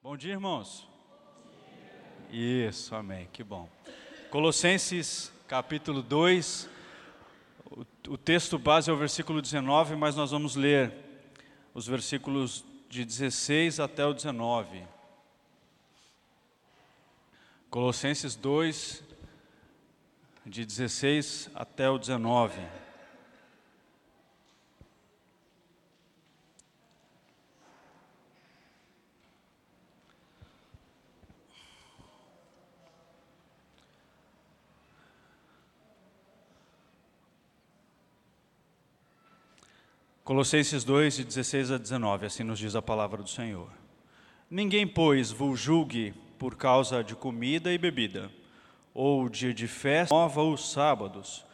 Bom dia, irmãos. Isso, amém, que bom. Colossenses capítulo 2, o, o, texto base é o versículo 19, mas nós vamos ler os versículos de 16 até o 19. Colossenses 2, de 16 até o 19. Colossenses 2, de 16 a 19, assim nos diz a palavra do Senhor. Ninguém, pois, vos julgue por causa de comida e bebida, ou dia de festa nova ou sábados,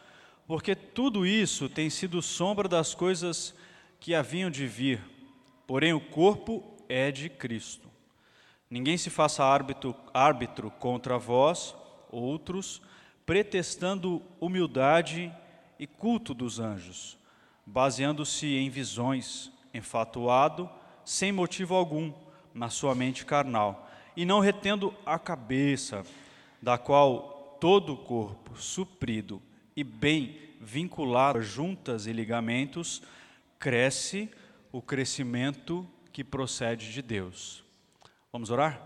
porque tudo isso tem sido sombra das coisas que haviam de vir, porém o corpo é de Cristo. Ninguém se faça árbitro, árbitro contra vós, outros, pretextando humildade e culto dos anjos baseando-se em visões, enfatuado, sem motivo algum, na sua mente carnal, e não retendo a cabeça, da qual todo o corpo, suprido e bem vinculado juntas e ligamentos, cresce o crescimento que procede de Deus. Vamos orar?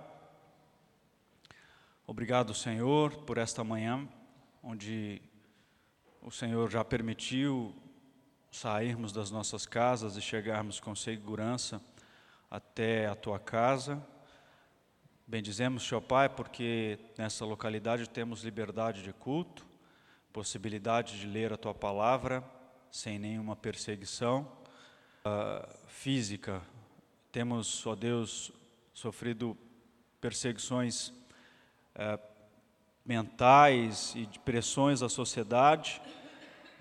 Obrigado, Senhor, por esta manhã, onde o Senhor já permitiu sairmos das nossas casas e chegarmos com segurança até a tua casa. Bendizemos, Senhor Pai, porque nessa localidade temos liberdade de culto, possibilidade de ler a tua palavra sem nenhuma perseguição uh, física. Temos, ó Deus, sofrido perseguições uh, mentais e de pressões da sociedade,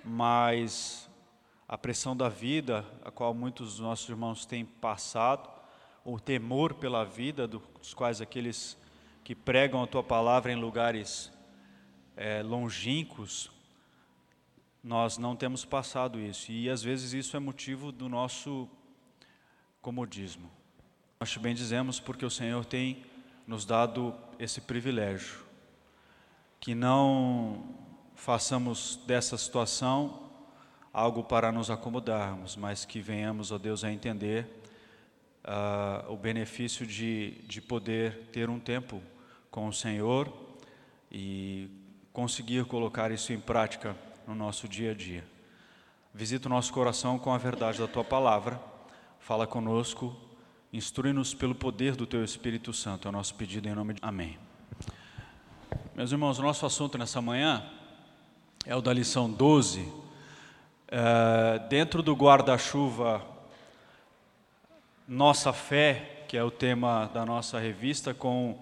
mas a pressão da vida, a qual muitos dos nossos irmãos têm passado, o temor pela vida, dos quais aqueles que pregam a tua palavra em lugares é, longínquos, nós não temos passado isso. E às vezes isso é motivo do nosso comodismo. Nós te bendizemos porque o Senhor tem nos dado esse privilégio. Que não façamos dessa situação algo para nos acomodarmos, mas que venhamos, ó Deus, a entender uh, o benefício de, de poder ter um tempo com o Senhor e conseguir colocar isso em prática no nosso dia a dia. Visita o nosso coração com a verdade da Tua palavra, fala conosco, instrui-nos pelo poder do Teu Espírito Santo, é o nosso pedido em nome de Amém. Meus irmãos, o nosso assunto nessa manhã é o da lição 12, Uh, dentro do guarda-chuva Nossa Fé, que é o tema da nossa revista, com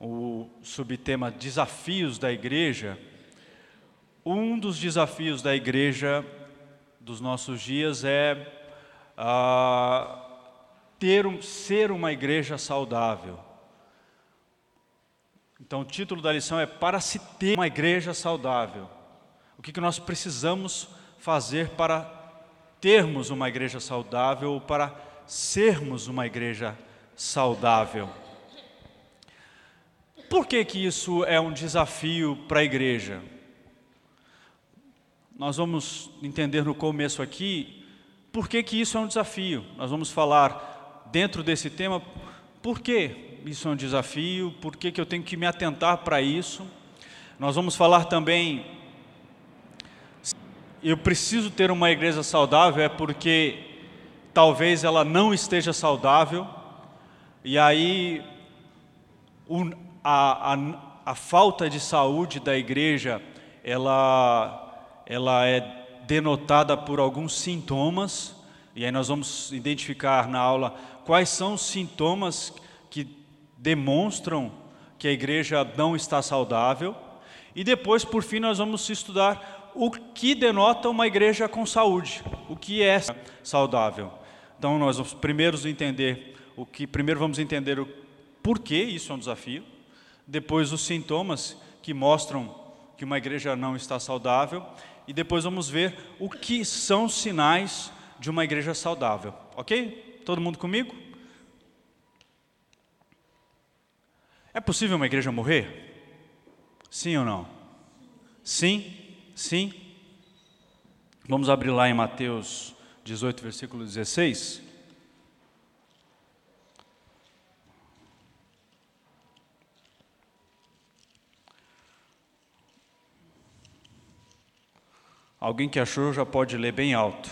o subtema Desafios da Igreja, um dos desafios da igreja dos nossos dias é uh, ter um, ser uma igreja saudável. Então, o título da lição é Para se ter uma igreja saudável. O que, que nós precisamos fazer para termos uma igreja saudável ou para sermos uma igreja saudável. Por que, que isso é um desafio para a igreja? Nós vamos entender no começo aqui por que, que isso é um desafio. Nós vamos falar dentro desse tema por que isso é um desafio, por que, que eu tenho que me atentar para isso. Nós vamos falar também eu preciso ter uma igreja saudável é porque talvez ela não esteja saudável, e aí a, a, a falta de saúde da igreja ela, ela é denotada por alguns sintomas, e aí nós vamos identificar na aula quais são os sintomas que demonstram que a igreja não está saudável, e depois, por fim, nós vamos estudar o que denota uma igreja com saúde, o que é saudável. Então nós vamos primeiro entender o que primeiro vamos entender o porquê isso é um desafio, depois os sintomas que mostram que uma igreja não está saudável e depois vamos ver o que são sinais de uma igreja saudável. OK? Todo mundo comigo? É possível uma igreja morrer? Sim ou não? Sim, sim. Vamos abrir lá em Mateus 18, versículo 16. Alguém que achou já pode ler bem alto.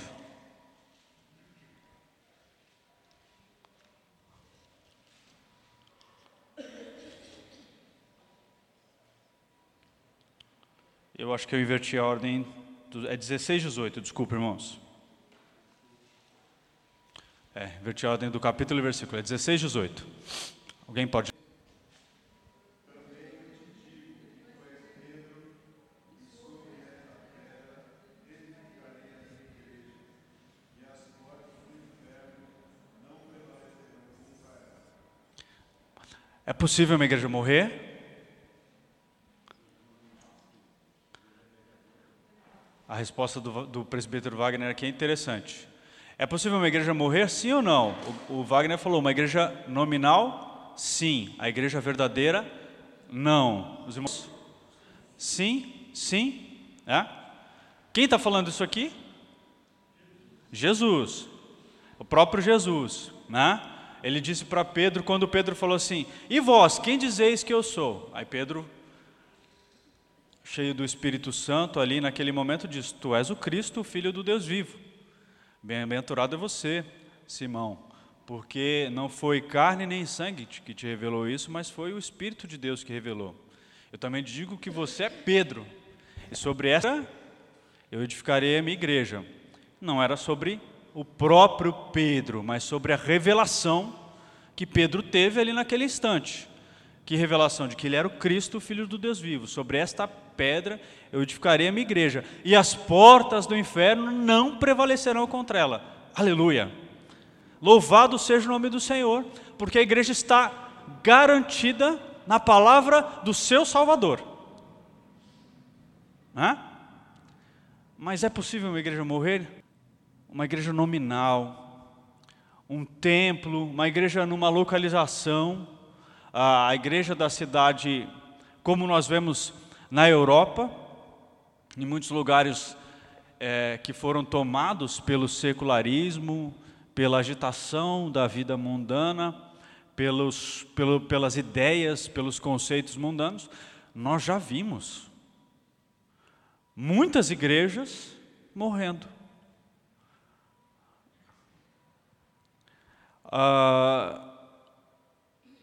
Eu acho que eu inverti a ordem. É 16, 18, desculpa, irmãos. É, inverti a ordem do capítulo e versículo. É 16, 18. Alguém pode. É possível uma igreja morrer? A resposta do, do presbítero Wagner aqui é interessante. É possível uma igreja morrer, sim ou não? O, o, Wagner falou, uma igreja nominal, sim. A igreja verdadeira, não. Os irmãos, sim, sim. É? Quem está falando isso aqui? Jesus. O próprio Jesus. Né? Ele disse para Pedro, quando Pedro falou assim, e vós, quem dizeis que eu sou? Aí Pedro cheio do Espírito Santo, ali naquele momento diz: Tu és o Cristo, o Filho do Deus vivo. Bem-aventurado é você, Simão, porque não foi carne nem sangue que te revelou isso, mas foi o Espírito de Deus que revelou. Eu também digo que você é Pedro, e sobre essa eu edificarei a minha igreja. Não era sobre o próprio Pedro, mas sobre a revelação que Pedro teve ali naquele instante. Que revelação de que ele era o Cristo, o Filho do Deus vivo. Sobre esta pedra eu edificarei a minha igreja, e as portas do inferno não prevalecerão contra ela. Aleluia! Louvado seja o nome do Senhor, porque a igreja está garantida na palavra do seu Salvador. Hã? Mas é possível uma igreja morrer? Uma igreja nominal, um templo, uma igreja numa localização, a igreja da cidade, como nós vemos na Europa, em muitos lugares é, que foram tomados pelo secularismo, pela agitação da vida mundana, pelos, pelo, pelas ideias, pelos conceitos mundanos, nós já vimos muitas igrejas morrendo. Ah,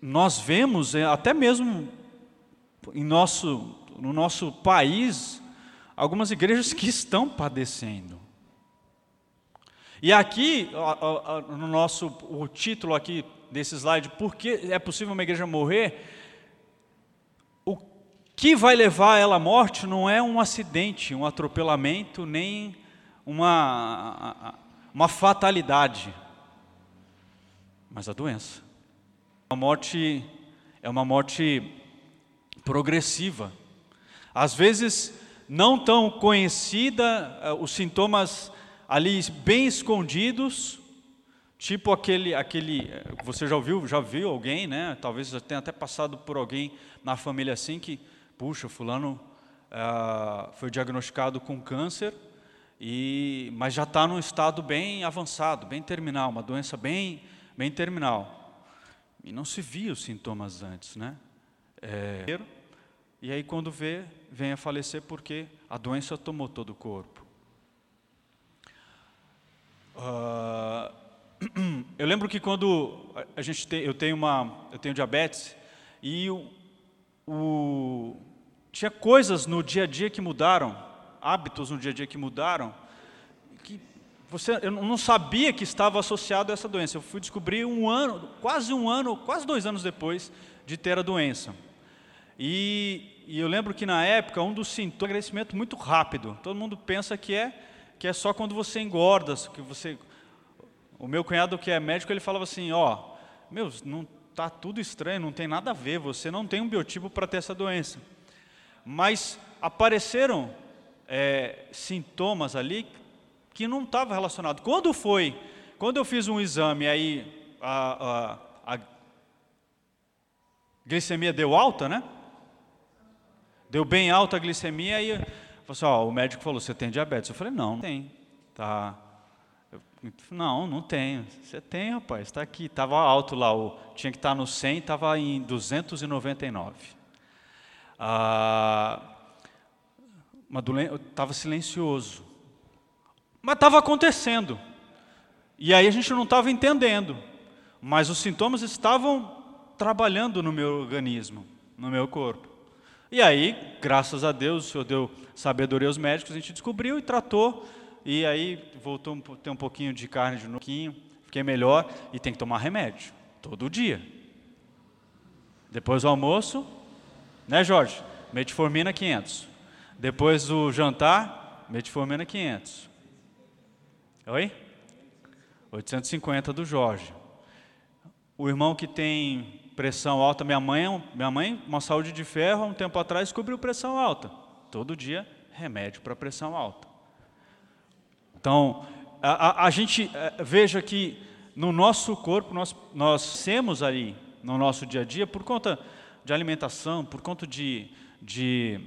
nós vemos, é, até mesmo em nosso no nosso país algumas igrejas que estão padecendo. E aqui, no nosso o título aqui desse slide, por que é possível uma igreja morrer? O que vai levar ela à morte não é um acidente, um atropelamento, nem uma, uma fatalidade, mas a doença. A morte é uma morte progressiva. Às vezes, não tão conhecida, eh, os sintomas ali bem escondidos, tipo aquele, aquele, eh, você já ouviu, já viu alguém, né? Talvez já tenha até passado por alguém na família assim que, puxa, fulano uh, foi diagnosticado com câncer e, mas já está num estado bem avançado, bem terminal, uma doença bem, bem terminal. E não se via os sintomas antes, né? É, e aí, quando vê, vem a falecer porque a doença tomou todo o corpo. Uh, eu lembro que quando a gente tem, eu tenho uma, eu tenho diabetes e o, o, tinha coisas no dia a dia que mudaram, hábitos no dia a dia que mudaram, que você, eu não sabia que estava associado a essa doença. Eu fui descobrir um ano, quase um ano, quase dois anos depois de ter a doença. E e eu lembro que na época um dos sintomas é emagrecimento muito rápido. Todo mundo pensa que é que é só quando você engorda, que você O meu cunhado que é médico, ele falava assim, ó, oh, meu, não tá tudo estranho, não tem nada a ver, você não tem um biotipo para ter essa doença. Mas apareceram é, sintomas ali que não estavam relacionados. Quando foi? Quando eu fiz um exame aí a, a, a Glicemia deu alta, né? Deu bem alta a glicemia e assim, ó, o médico falou: Você tem diabetes? Eu falei: Não, não tem. Tá. Eu, não, não tem. Você tem, rapaz, está aqui. Estava alto lá, o, tinha que estar tá no 100, estava em 299. Ah, estava silencioso. Mas estava acontecendo. E aí a gente não estava entendendo. Mas os sintomas estavam trabalhando no meu organismo, no meu corpo. E aí, graças a Deus, o Senhor deu sabedoria aos médicos, a gente descobriu e tratou. E aí voltou a ter um pouquinho de carne de novo, fiquei melhor e tem que tomar remédio, todo dia. Depois do almoço, né Jorge? Metformina 500. Depois do jantar, metformina 500. Oi? 850 do Jorge. O irmão que tem pressão alta, minha mãe, minha mãe, uma saúde de ferro, um tempo atrás descobriu pressão alta. Todo dia remédio para pressão alta. Então, a, a, a gente é, veja que no nosso corpo nós nós temos aí no nosso dia a dia por conta de alimentação, por conta de, de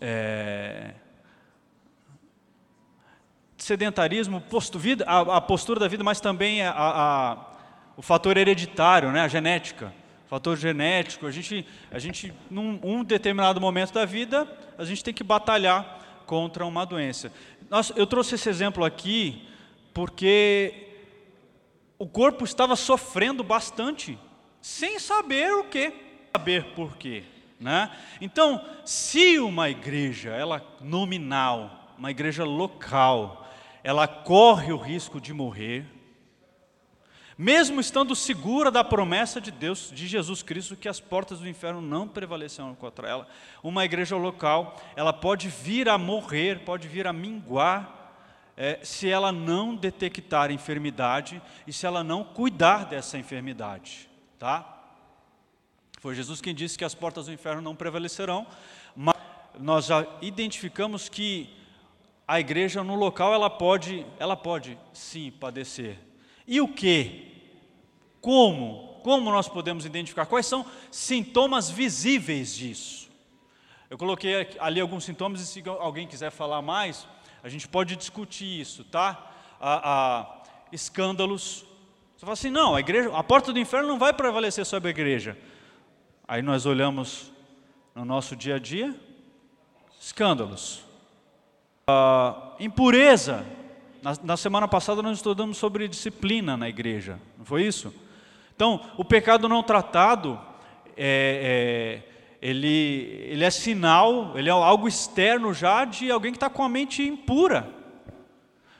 é, sedentarismo, posto vida, a, a, postura da vida, mas também a, o fator hereditário, né, a genética. Fator genético, a gente, a gente, num um determinado momento da vida, a gente tem que batalhar contra uma doença. Nossa, eu trouxe esse exemplo aqui porque o corpo estava sofrendo bastante, sem saber o que, saber por quê. Né? Então, se uma igreja, ela nominal, uma igreja local, ela corre o risco de morrer, mesmo estando segura da promessa de Deus, de Jesus Cristo, que as portas do inferno não prevalecerão contra ela, uma igreja local, ela pode vir a morrer, pode vir a minguar, é, se ela não detectar enfermidade e se ela não cuidar dessa enfermidade, tá? Foi Jesus quem disse que as portas do inferno não prevalecerão, mas nós já identificamos que a igreja no local ela pode, ela pode sim padecer. E o que? Como? Como nós podemos identificar? Quais são sintomas visíveis disso? Eu coloquei ali alguns sintomas e se alguém quiser falar mais, a gente pode discutir isso, tá? A, a, escândalos. Você fala assim, não, a igreja, a porta do inferno não vai prevalecer sobre a igreja. Aí nós olhamos no nosso dia a dia, escândalos, uh, impureza. Na, na, semana passada nós estudamos sobre disciplina na igreja, não foi isso? Então, o pecado não tratado, é, é, ele, ele é sinal, ele é algo externo já de alguém que está com a mente impura.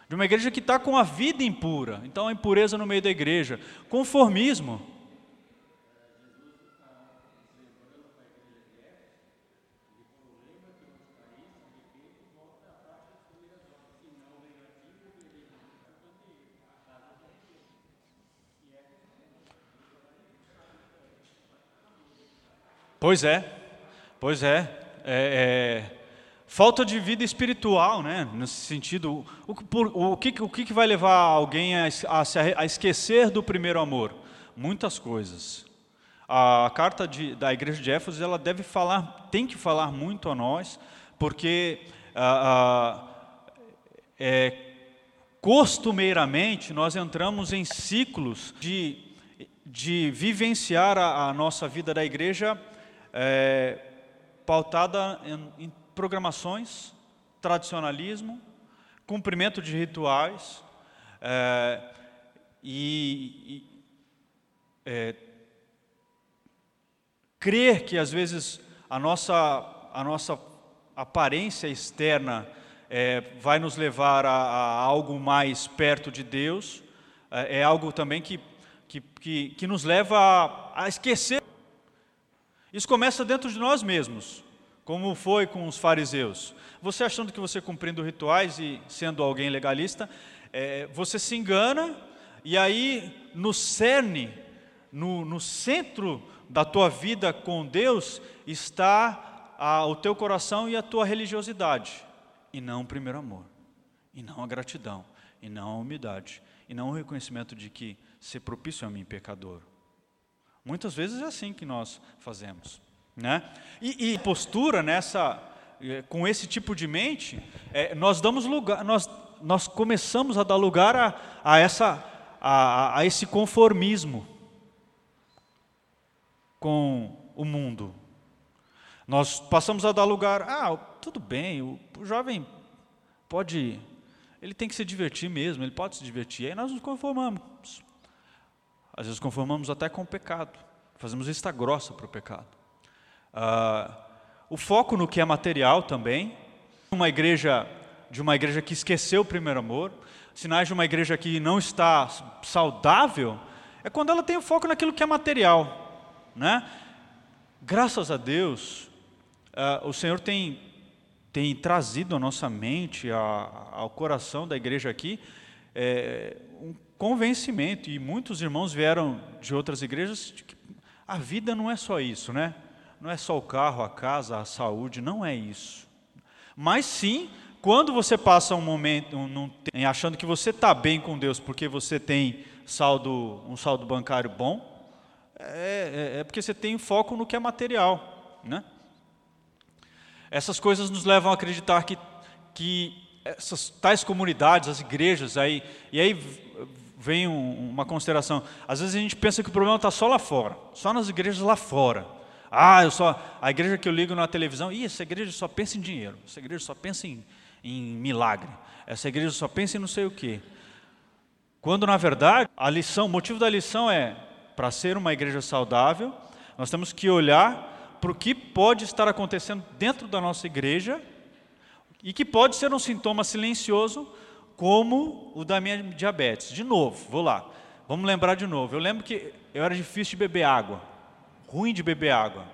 De uma igreja que está com a vida impura. Então, a impureza no meio da igreja. Conformismo. Pois é, pois é. é, é falta de vida espiritual, né? Nesse sentido, o, por, o, que, o que vai levar alguém a, a, a, esquecer do primeiro amor? Muitas coisas. A carta de, da igreja de Éfeso, ela deve falar, tem que falar muito a nós, porque é, costumeiramente nós entramos em ciclos de, de vivenciar a, a nossa vida da igreja é, pautada em, em programações, tradicionalismo, cumprimento de rituais é, e, e é, crer que às vezes a nossa, a nossa aparência externa é, vai nos levar a, a, algo mais perto de Deus, é, é algo também que, que, que, que nos leva a, a esquecer isso começa dentro de nós mesmos, como foi com os fariseus. Você achando que você cumprindo rituais e sendo alguém legalista, é, você se engana e aí no cerne, no, no centro da tua vida com Deus está a, o teu coração e a tua religiosidade, e não o primeiro amor, e não a gratidão, e não a humildade, e não o reconhecimento de que ser propício a mim, pecador. Muitas vezes é assim que nós fazemos. Né? E, e postura nessa, eh, com esse tipo de mente, é, nós damos lugar, nós, nós começamos a dar lugar a, a, essa, a, a esse conformismo com o mundo. Nós passamos a dar lugar, ah, tudo bem, o, o jovem pode, ele tem que se divertir mesmo, ele pode se divertir. Aí nós nos conformamos. Às vezes conformamos até com o pecado, fazemos vista grossa para o pecado. Ah, o foco no que é material também, uma igreja de uma igreja que esqueceu o primeiro amor, sinais de uma igreja que não está saudável, é quando ela tem o foco naquilo que é material, né? Graças a Deus, uh, o Senhor tem tem trazido à nossa mente, a, ao coração da igreja aqui, é, convencimento, e muitos irmãos vieram de outras igrejas, de que a vida não é só isso, né? Não é só o carro, a casa, a saúde, não é isso. Mas sim, quando você passa um momento um, um, achando que você está bem com Deus porque você tem saldo, um saldo bancário bom, é, é, é porque você tem foco no que é material, né? Essas coisas nos levam a acreditar que, que essas tais comunidades, as igrejas, aí, e aí vem um, uma consideração. Às vezes a gente pensa que o problema está só lá fora, só nas igrejas lá fora. Ah, eu só a igreja que eu ligo na televisão, Ih, essa igreja só pensa em dinheiro, essa igreja só pensa em, em milagre, essa igreja só pensa em não sei o quê. Quando na verdade a lição, o motivo da lição é para ser uma igreja saudável, nós temos que olhar para o que pode estar acontecendo dentro da nossa igreja e que pode ser um sintoma silencioso, como o da minha diabetes. De novo, vou lá, vamos lembrar de novo. Eu lembro que eu era difícil de beber água, ruim de beber água.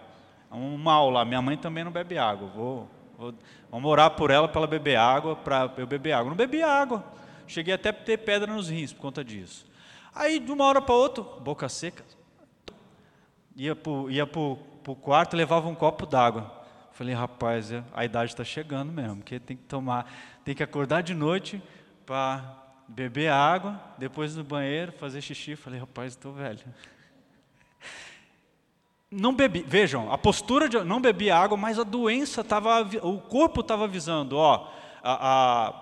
Um mal lá, minha mãe também não bebe água. Vou, vou vamos orar por ela para ela beber água, para eu beber água. Não bebi água. Cheguei até a ter pedra nos rins por conta disso. Aí, de uma hora para outra, boca seca, ia para ia o quarto levava um copo d'água. Falei, rapaz, a idade está chegando mesmo, porque tem que tomar, tem que acordar de noite para beber água, depois no banheiro, fazer xixi. Falei, rapaz, estou velho. Não bebi, vejam, a postura de não bebi água, mas a doença estava, o corpo estava avisando, ó, a,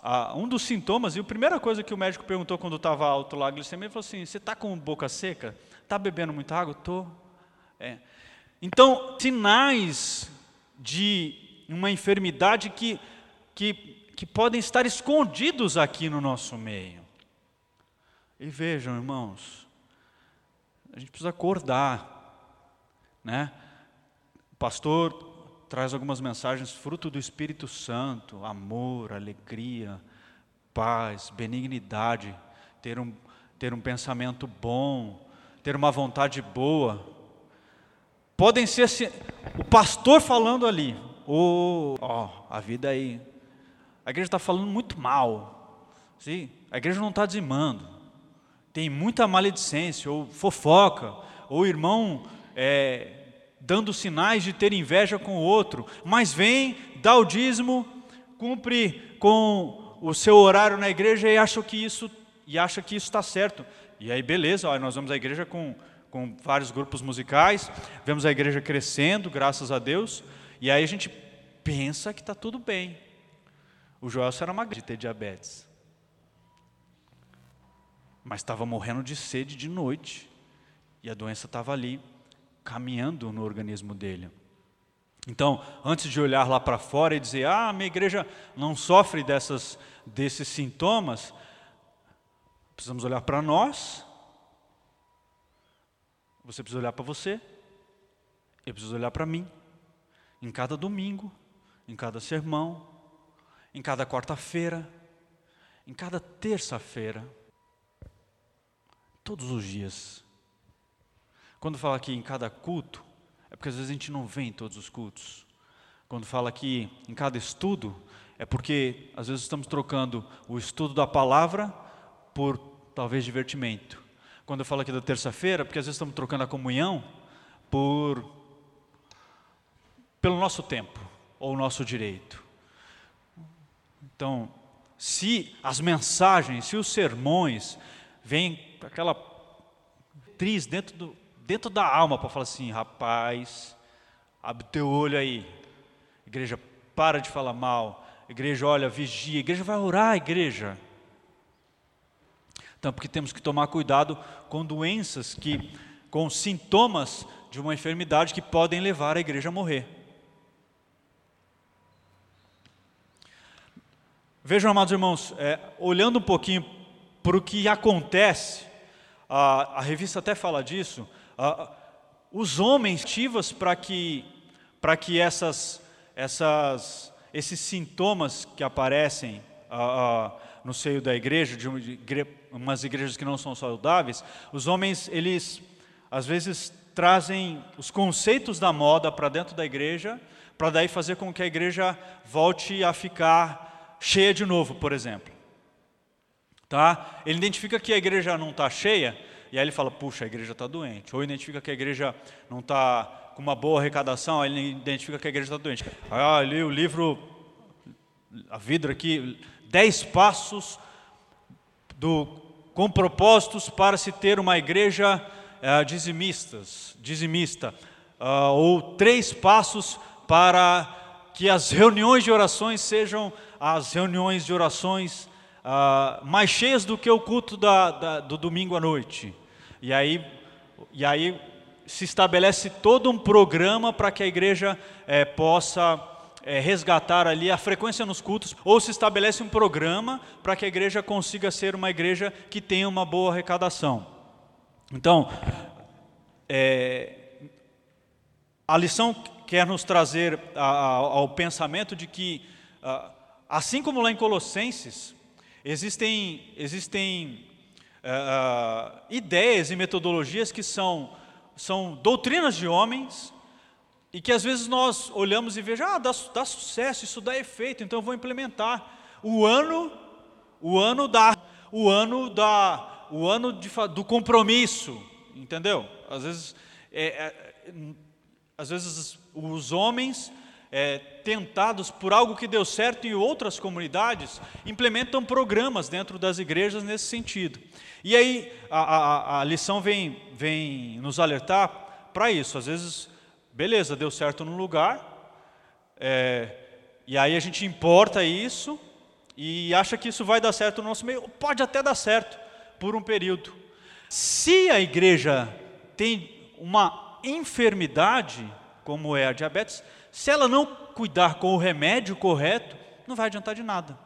a um dos sintomas, e a primeira coisa que o médico perguntou quando estava alto lá, a glicemia, ele falou assim: Você está com boca seca? Está bebendo muita água? Estou. É. Então, sinais de uma enfermidade que, que, que podem estar escondidos aqui no nosso meio. E vejam, irmãos, a gente precisa acordar, né? O pastor traz algumas mensagens fruto do Espírito Santo, amor, alegria, paz, benignidade, ter um, ter um pensamento bom, ter uma vontade boa. Podem ser o pastor falando ali, oh, oh, a vida aí, a igreja está falando muito mal, sim? a igreja não está dizimando, tem muita maledicência, ou fofoca, ou irmão é, dando sinais de ter inveja com o outro, mas vem, dá o dízimo, cumpre com o seu horário na igreja e acha que isso e acha que isso está certo. E aí beleza, nós vamos à igreja com, com vários grupos musicais, vemos a igreja crescendo, graças a Deus, e aí a gente pensa que está tudo bem. O Joel era magro de ter diabetes, mas estava morrendo de sede de noite, e a doença estava ali caminhando no organismo dele. Então, antes de olhar lá para fora e dizer, ah, minha igreja não sofre dessas, desses sintomas, precisamos olhar para nós, você precisa olhar para você, eu preciso olhar para mim, em cada domingo, em cada sermão, em cada quarta-feira, em cada terça-feira, todos os dias. Quando fala aqui em cada culto, é porque às vezes a gente não vem em todos os cultos. Quando fala aqui em cada estudo, é porque às vezes estamos trocando o estudo da palavra por talvez divertimento. Quando eu falo aqui da terça-feira, é porque às vezes estamos trocando a comunhão por pelo nosso tempo ou o nosso direito. Então, se as mensagens, se os sermões vêm aquela atriz dentro do, dentro da alma para falar assim, rapaz, abre teu olho aí. Igreja, para de falar mal. Igreja, olha, vigia. Igreja vai orar, igreja. Então, porque temos que tomar cuidado com doenças que, com sintomas de uma enfermidade que podem levar a igreja a morrer. Vejam, amados irmãos, é, olhando um pouquinho para o que acontece, a, a, revista até fala disso, a, os homens ativas para que, para que essas, essas, esses sintomas que aparecem a, no seio da igreja, de, de umas igrejas que não são saudáveis, os homens, eles às vezes trazem os conceitos da moda para dentro da igreja, para daí fazer com que a igreja volte a ficar cheia de novo, por exemplo. Tá? Ele identifica que a igreja não está cheia, e aí ele fala, puxa, a igreja está doente. Ou identifica que a igreja não está com uma boa arrecadação, aí ele identifica que a igreja está doente. Ah, li o livro, a vidro aqui, dez passos do, com propósitos para se ter uma igreja é, dizimistas, dizimista. Uh, ou três passos para que as reuniões de orações sejam as reuniões de orações uh, mais cheias do que o culto da, da, do domingo à noite. E aí, e aí se estabelece todo um programa para que a igreja é, possa é, resgatar ali a frequência nos cultos, ou se estabelece um programa para que a igreja consiga ser uma igreja que tenha uma boa arrecadação. Então, é, a lição quer nos trazer ao pensamento de que ah, Assim como lá em Colossenses, existem, existem uh, ideias e metodologias que são, são doutrinas de homens e que às vezes nós olhamos e vejamos, ah, dá, dá sucesso, isso dá efeito, então eu vou implementar. O ano, o ano da, o ano da, o ano de, do compromisso, entendeu? Às vezes, é, é, às vezes os homens é, tentados por algo que deu certo em outras comunidades, implementam programas dentro das igrejas nesse sentido. E aí a, a, a lição vem, vem nos alertar para isso. Às vezes, beleza, deu certo num lugar, é, e aí a gente importa isso e acha que isso vai dar certo no nosso meio. Pode até dar certo por um período. Se a igreja tem uma enfermidade, como é a diabetes, se ela não cuidar com o remédio correto, não vai adiantar de nada.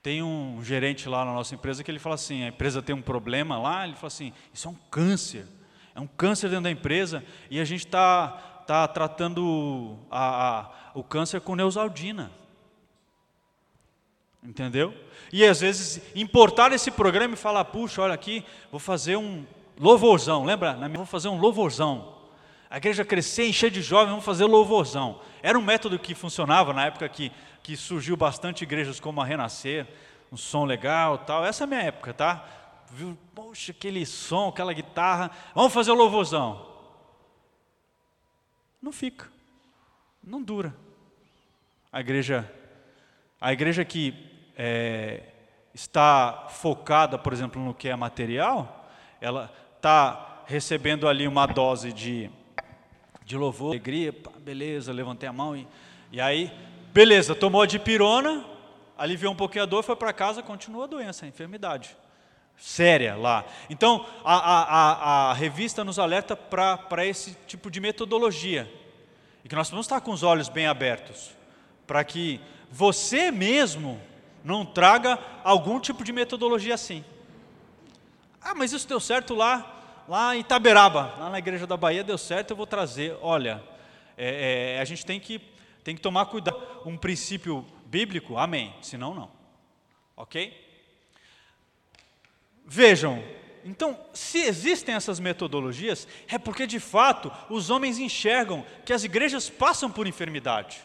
Tem um gerente lá na nossa empresa que ele fala assim: a empresa tem um problema lá, ele fala assim: isso é um câncer, é um câncer dentro da empresa e a gente está tá tratando a, a, o câncer com neusaldina. Entendeu? E às vezes importar esse programa e falar: puxa, olha aqui, vou fazer um louvorzão, lembra? Vou fazer um louvorzão a igreja crescer, encher de jovens, vamos fazer louvorzão. Era um método que funcionava na época que, que surgiu bastante igrejas como a Renascer, um som legal tal. Essa é a minha época, tá? Viu, poxa, aquele som, aquela guitarra, vamos fazer louvorzão. Não fica, não dura. A igreja, a igreja que é, está focada, por exemplo, no que é material, ela está recebendo ali uma dose de de louvor, alegria, pá, beleza, levantei a mão e, e aí, beleza, tomou a dipirona, aliviou um pouquinho a dor, foi para casa, continua a doença, a enfermidade séria lá. Então, a, a, a, a revista nos alerta para esse tipo de metodologia, e que nós vamos estar com os olhos bem abertos, para que você mesmo não traga algum tipo de metodologia assim. Ah, mas isso deu certo lá lá em Itaberaba, lá na igreja da Bahia, deu certo, eu vou trazer. Olha, é, é, a gente tem que, tem que tomar cuidado. Um princípio bíblico, amém. Senão, não. Ok? Vejam, então, se existem essas metodologias, é porque de fato os homens enxergam que as igrejas passam por enfermidade.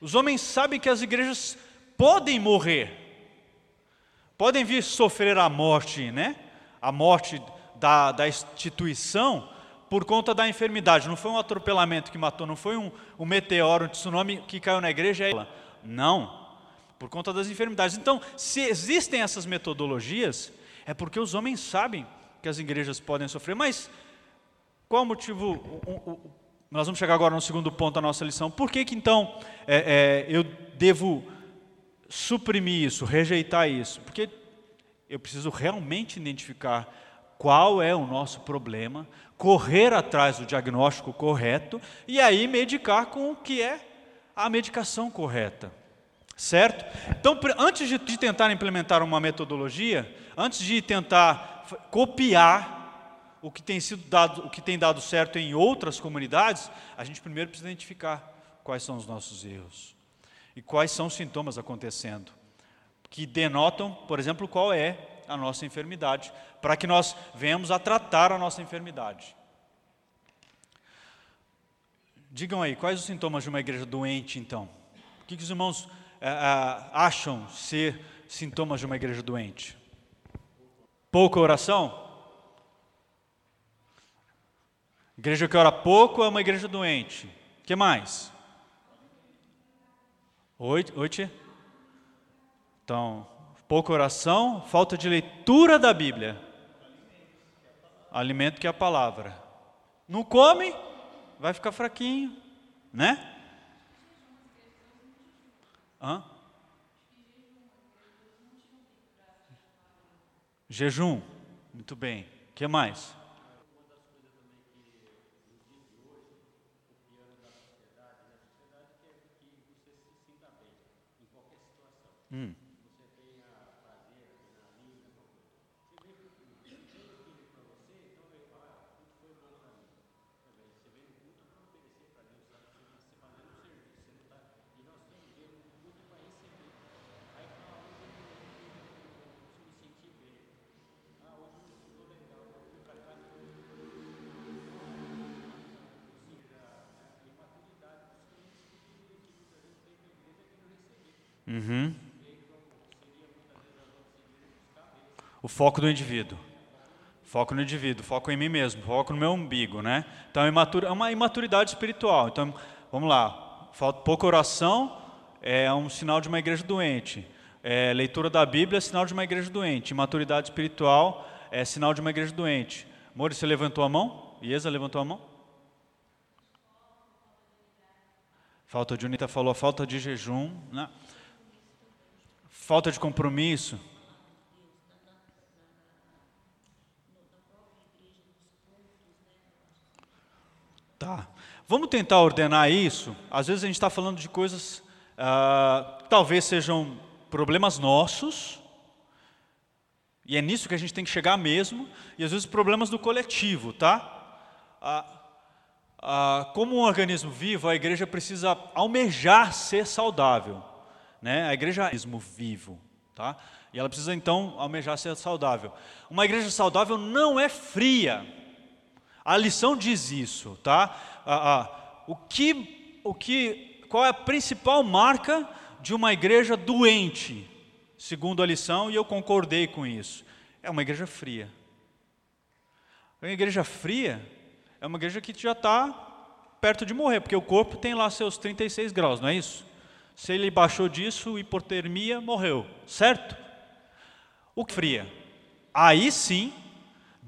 Os homens sabem que as igrejas podem morrer podem vir sofrer a morte, né? A morte da, da instituição por conta da enfermidade. Não foi um atropelamento que matou, não foi um, um meteoro, um tsunami que caiu na igreja. É não, por conta das enfermidades. Então, se existem essas metodologias, É porque os homens sabem que as igrejas podem sofrer. Mas qual o motivo? Nós vamos chegar agora no segundo ponto da nossa lição. Por que, que então é, é, eu devo suprimir isso, rejeitar isso? Porque eu preciso realmente identificar qual é o nosso problema, correr atrás do diagnóstico correto e aí medicar com o que é a medicação correta. Certo? Então, antes de, tentar implementar uma metodologia, antes de tentar copiar o que tem sido dado, o que tem dado certo em outras comunidades, a gente primeiro precisa identificar quais são os nossos erros e quais são os sintomas acontecendo que denotam, por exemplo, qual é a nossa enfermidade, para que nós venhamos a tratar a nossa enfermidade. Digam aí, quais os sintomas de uma igreja doente, então? O que, que os irmãos é, é, acham ser sintomas de uma igreja doente? Pouca oração? Igreja que ora pouco é uma igreja doente. O que mais? Oi, oi, tia? Então, pouca oração, falta de leitura da Bíblia. Alimento que é a palavra. Não come, vai ficar fraquinho, né? Hã? Jejum. Muito bem. O que mais? Hum. Uhum. O foco do indivíduo. Foco no indivíduo, foco em mim mesmo, foco no meu umbigo, né? Então, é uma imaturidade espiritual. Então, vamos lá. Falta pouca oração é um sinal de uma igreja doente. É, leitura da Bíblia é sinal de uma igreja doente. Imaturidade espiritual é sinal de uma igreja doente. Mori, você levantou a mão? Iesa levantou a mão? Falta de unita falou falta de jejum. Né? Falta de compromisso. Tá. Vamos tentar ordenar isso. Às vezes a gente está falando de coisas uh, talvez sejam problemas nossos, e é nisso que a gente tem que chegar mesmo, e às vezes problemas do coletivo, tá? Uh, uh, como um organismo vivo, a igreja precisa almejar ser saudável. Né? A igreja é um vivo, tá? E ela precisa então almejar ser saudável. Uma igreja saudável não é fria. A lição diz isso, tá? Ah, ah, o que, o que, qual é a principal marca de uma igreja doente? Segundo a lição, e eu concordei com isso. É uma igreja fria. Uma igreja fria é uma igreja que já está perto de morrer, porque o corpo tem lá seus 36 graus, não é isso? Se ele baixou disso, hipotermia, morreu, certo? O que fria? Aí sim,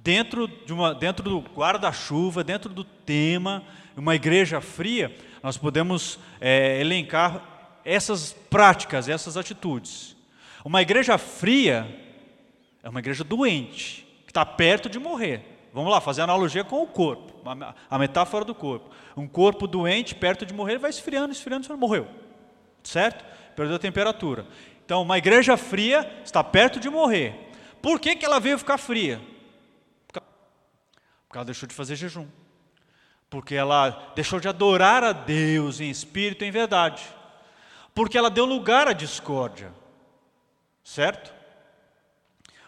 dentro, de uma, dentro do guarda-chuva, dentro do tema, uma igreja fria, nós podemos é, elencar essas práticas, essas atitudes. Uma igreja fria é uma igreja doente, que está perto de morrer. Vamos lá, fazer analogia com o corpo, a metáfora do corpo. Um corpo doente, perto de morrer, vai esfriando, esfriando, esfriando, morreu certo? Perdeu a temperatura. Então, uma igreja fria está perto de morrer. Por que, que ela veio ficar fria? Porque ela deixou de fazer jejum. Porque ela deixou de adorar a Deus em espírito e em verdade. Porque ela deu lugar à discórdia. Certo?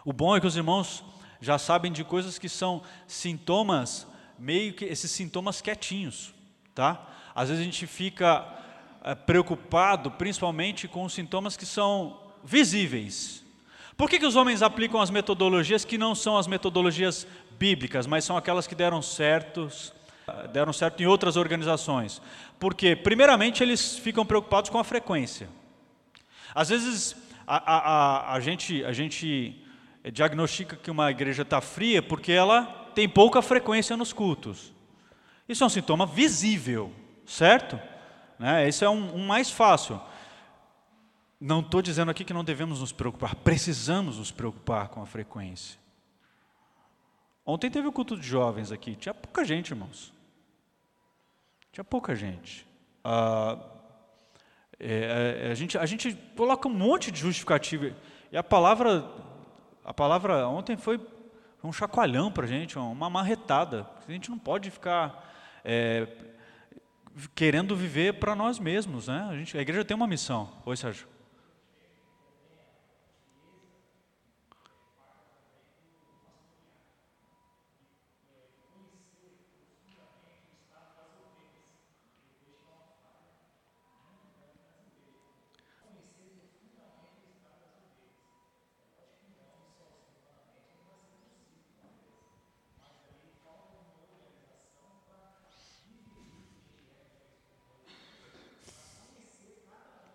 O bom é que os irmãos já sabem de coisas que são sintomas, meio que esses sintomas quietinhos, tá? Às vezes a gente fica é, preocupado principalmente com os sintomas que são visíveis. Por que, que os homens aplicam as metodologias que não são as metodologias bíblicas, mas são aquelas que deram certos, deram certo em outras organizações? Porque, primeiramente, eles ficam preocupados com a frequência. Às vezes, a, a, a, a gente, a gente diagnostica que uma igreja está fria porque ela tem pouca frequência nos cultos. Isso é um sintoma visível, certo? Né? Esse é um, um mais fácil. Não estou dizendo aqui que não devemos nos preocupar, precisamos nos preocupar com a frequência. Ontem teve o culto de jovens aqui, tinha pouca gente, irmãos. Tinha pouca gente. Ah, é, é, a, gente a gente coloca um monte de justificativa. E a palavra, a palavra ontem foi um chacoalhão para a gente, uma marretada. A gente não pode ficar é, querendo viver para nós mesmos. Né? A, gente, a igreja tem uma missão. Oi, Sérgio.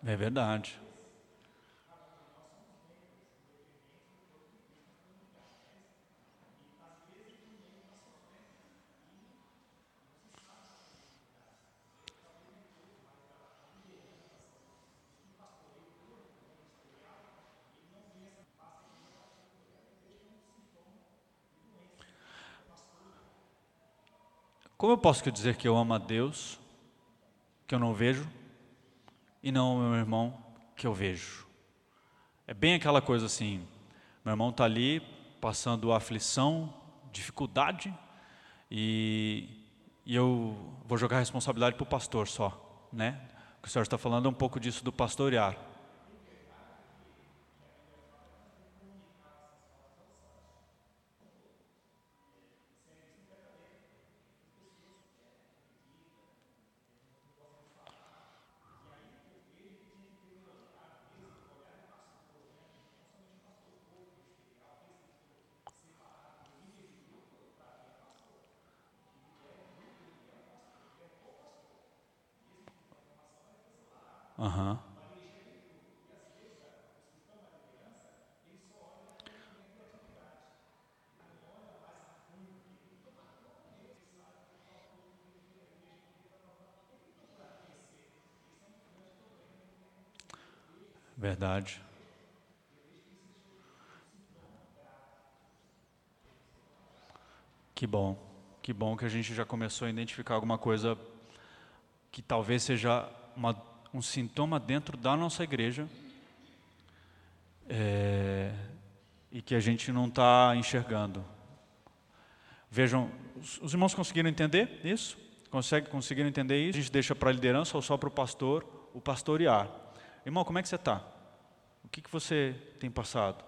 É verdade. Como eu posso dizer que eu amo a Deus, que eu não vejo, e não o meu irmão que eu vejo. É bem aquela coisa assim, meu irmão está ali passando aflição, dificuldade, e, e eu vou jogar a responsabilidade para o pastor só, né? O que o senhor está falando é um pouco disso do pastorear. Uhum. Verdade. Que bom, que bom que a gente já começou a identificar alguma coisa que talvez seja uma um sintoma dentro da nossa igreja é, e que a gente não está enxergando. Vejam, os irmãos conseguiram entender isso? Consegue, conseguiram entender isso? A gente deixa para a liderança ou só para o pastor o pastorear. Irmão, como é que você está? O que, que você tem passado?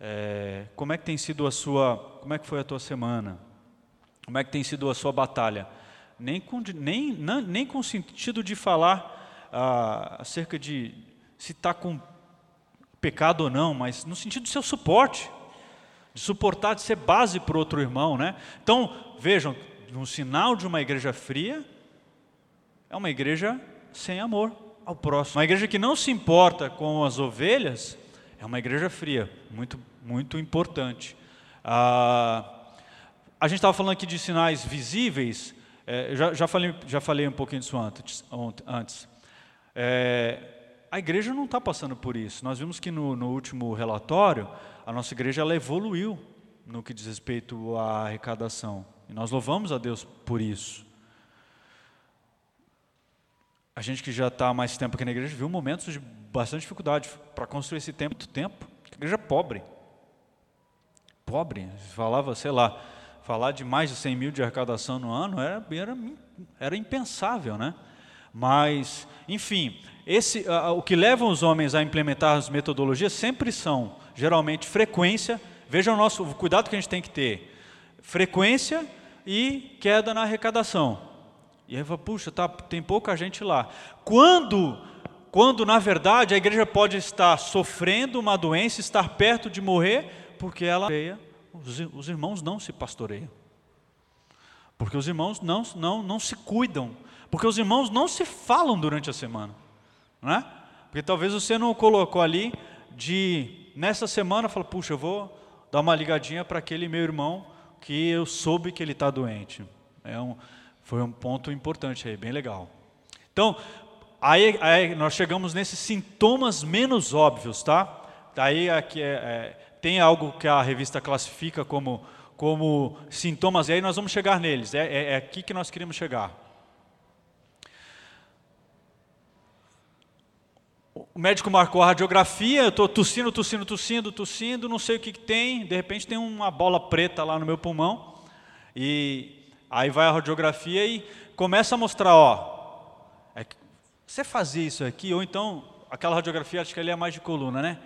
É, como é que tem sido a sua, como é que foi a tua semana? Como é que tem sido a sua batalha? Nem com, nem, nem com sentido de falar ah, acerca de se está com pecado ou não, mas no sentido de ser o suporte, de suportar, de ser base para outro irmão. Né? Então, vejam, um sinal de uma igreja fria é uma igreja sem amor ao próximo. Uma igreja que não se importa com as ovelhas é uma igreja fria, muito, muito importante. Ah, a gente estava falando aqui de sinais visíveis, é, já, já, falei, já falei um pouquinho disso antes. antes. É, a igreja não está passando por isso. Nós vimos que no, no, último relatório, a nossa igreja ela evoluiu no que diz respeito à arrecadação. E nós louvamos a Deus por isso. A gente que já está há mais tempo aqui na igreja viu momentos de bastante dificuldade para construir esse tempo, muito tempo. A igreja é pobre. Pobre. Falava, sei lá, falar de mais de 100 mil de arrecadação no ano era, era, era impensável, né? Mas, enfim, esse, o que leva os homens a implementar as metodologias sempre são, geralmente, frequência. Veja o nosso o cuidado que a gente tem que ter: frequência e queda na arrecadação. E aí fala, puxa, tá, tem pouca gente lá. Quando, quando na verdade a igreja pode estar sofrendo uma doença, estar perto de morrer, porque ela os, os irmãos não se pastoreiam. Porque os irmãos não, não, não se cuidam porque os irmãos não se falam durante a semana, não é? Porque talvez você não colocou ali de nessa semana fala, puxa, eu vou dá uma ligadinha para aquele meu irmão que eu soube que ele está doente. É um, foi um ponto importante aí, bem legal. Então, aí, aí nós chegamos nesses sintomas menos óbvios, tá? Daí aqui é, é, tem algo que a revista classifica como, como sintomas, e aí nós vamos chegar neles. É, é, é aqui que nós queremos chegar. O médico marcou a radiografia, eu estou tossindo, tossindo, tossindo, tossindo, não sei o que, que tem, de repente tem uma bola preta lá no meu pulmão, e aí vai a radiografia e começa a mostrar, ó, é, você fazia isso aqui, ou então, aquela radiografia, acho que ali é mais de coluna, né?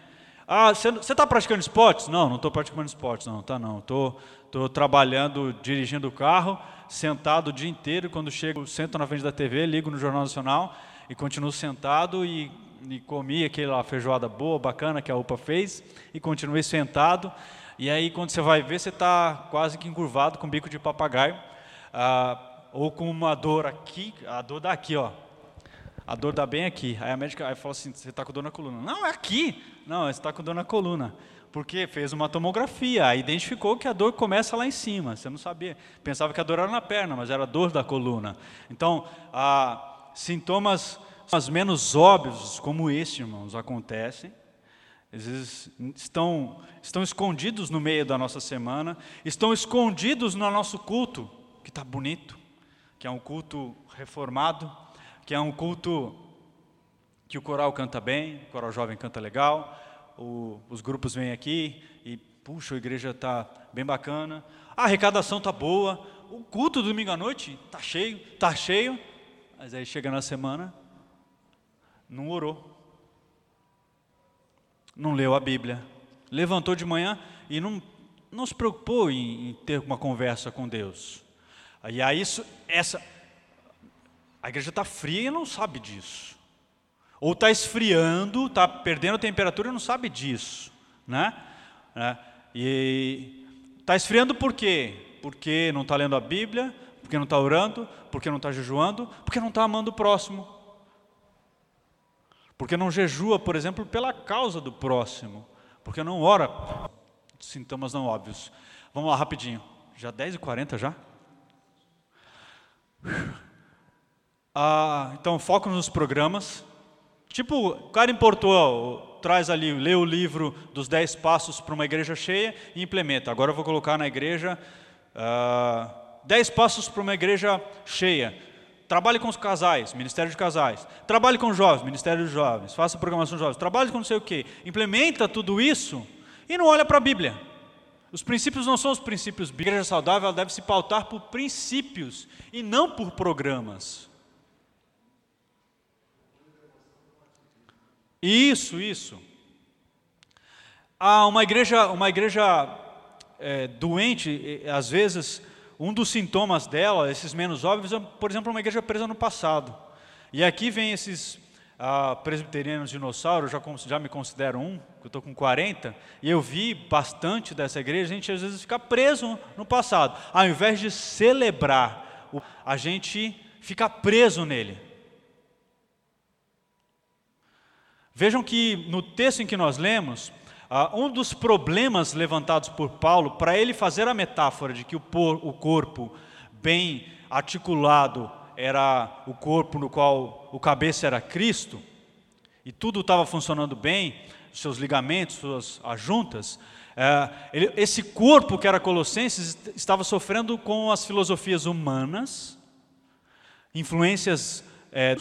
Ah, você está praticando esportes? Não, não estou praticando esportes, não, tá não. Estou trabalhando, dirigindo o carro, sentado o dia inteiro, quando chego, sento na frente da TV, ligo no Jornal Nacional e continuo sentado e e comi aquela feijoada boa, bacana que a UPA fez, e continuei sentado. E aí, quando você vai ver, você está quase que encurvado com bico de papagaio, ah, ou com uma dor aqui, a dor daqui, ó. A dor dá bem aqui. Aí a médica aí fala assim: você está com dor na coluna. Não, é aqui. Não, você está com dor na coluna. Porque fez uma tomografia, aí identificou que a dor começa lá em cima. Você não sabia. Pensava que a dor era na perna, mas era dor da coluna. Então, ah, sintomas mas menos óbvios, como este, irmãos, acontecem. Às vezes estão, estão escondidos no meio da nossa semana, estão escondidos no nosso culto, que está bonito, que é um culto reformado, que é um culto que o coral canta bem, o coral jovem canta legal, o, os grupos vêm aqui e, puxa, a igreja está bem bacana, a arrecadação está boa, o culto domingo à noite está cheio, está cheio, mas aí chega na semana, não orou, não leu a Bíblia, levantou de manhã e não, não se preocupou em, em ter uma conversa com Deus. E aí isso, essa, a igreja está fria e não sabe disso. Ou está esfriando, está perdendo temperatura e não sabe disso. Né? É, e está esfriando por quê? Porque não está lendo a Bíblia, porque não está orando, porque não está jejuando, porque não está amando o próximo. Porque não jejua, por exemplo, pela causa do próximo. Porque não ora. Sintomas não óbvios. Vamos lá, rapidinho. Já 10h40 já? Ah, então, foco nos programas. Tipo, o cara importou, traz ali, lê o livro dos 10 passos para uma igreja cheia e implementa. Agora eu vou colocar na igreja ah, 10 passos para uma igreja cheia. Trabalhe com os casais, Ministério de Casais. Trabalhe com jovens, Ministério dos Jovens. Faça programação de jovens. Trabalhe com não sei o quê. Implementa tudo isso e não olha para a Bíblia. Os princípios não são os princípios bíblicos. A igreja saudável deve se pautar por princípios e não por programas. Isso, isso. Uma igreja, uma igreja é, doente, às vezes, um dos sintomas dela, esses menos óbvios, é, por exemplo, uma igreja presa no passado. E aqui vem esses ah, presbiterianos dinossauros, já, já me considero um, eu estou com 40, e eu vi bastante dessa igreja, a gente às vezes fica preso no passado. Ao invés de celebrar, a gente fica preso nele. Vejam que no texto em que nós lemos, Uh, um dos problemas levantados por Paulo, para ele fazer a metáfora de que o corpo bem articulado era o corpo no qual o cabeça era Cristo, e tudo estava funcionando bem, seus ligamentos, suas as juntas, ele, esse corpo que era Colossenses estava sofrendo com as filosofias humanas, influências é,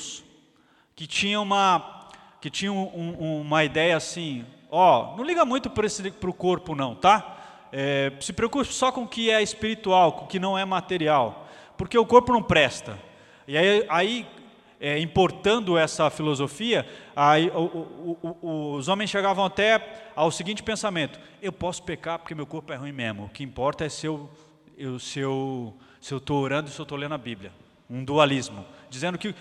que tinham uma, que tinham um, um, uma ideia assim, ó, não liga muito para o corpo não, tá? É, se preocupe só com o que é espiritual, com o que não é material, porque o corpo não presta. E aí, aí é, importando essa filosofia, aí, o, o, o, os homens chegavam até ao seguinte pensamento: eu posso pecar porque meu corpo é ruim mesmo. O que importa é se eu eu, se eu estou orando e se eu estou lendo a Bíblia. Um dualismo, dizendo que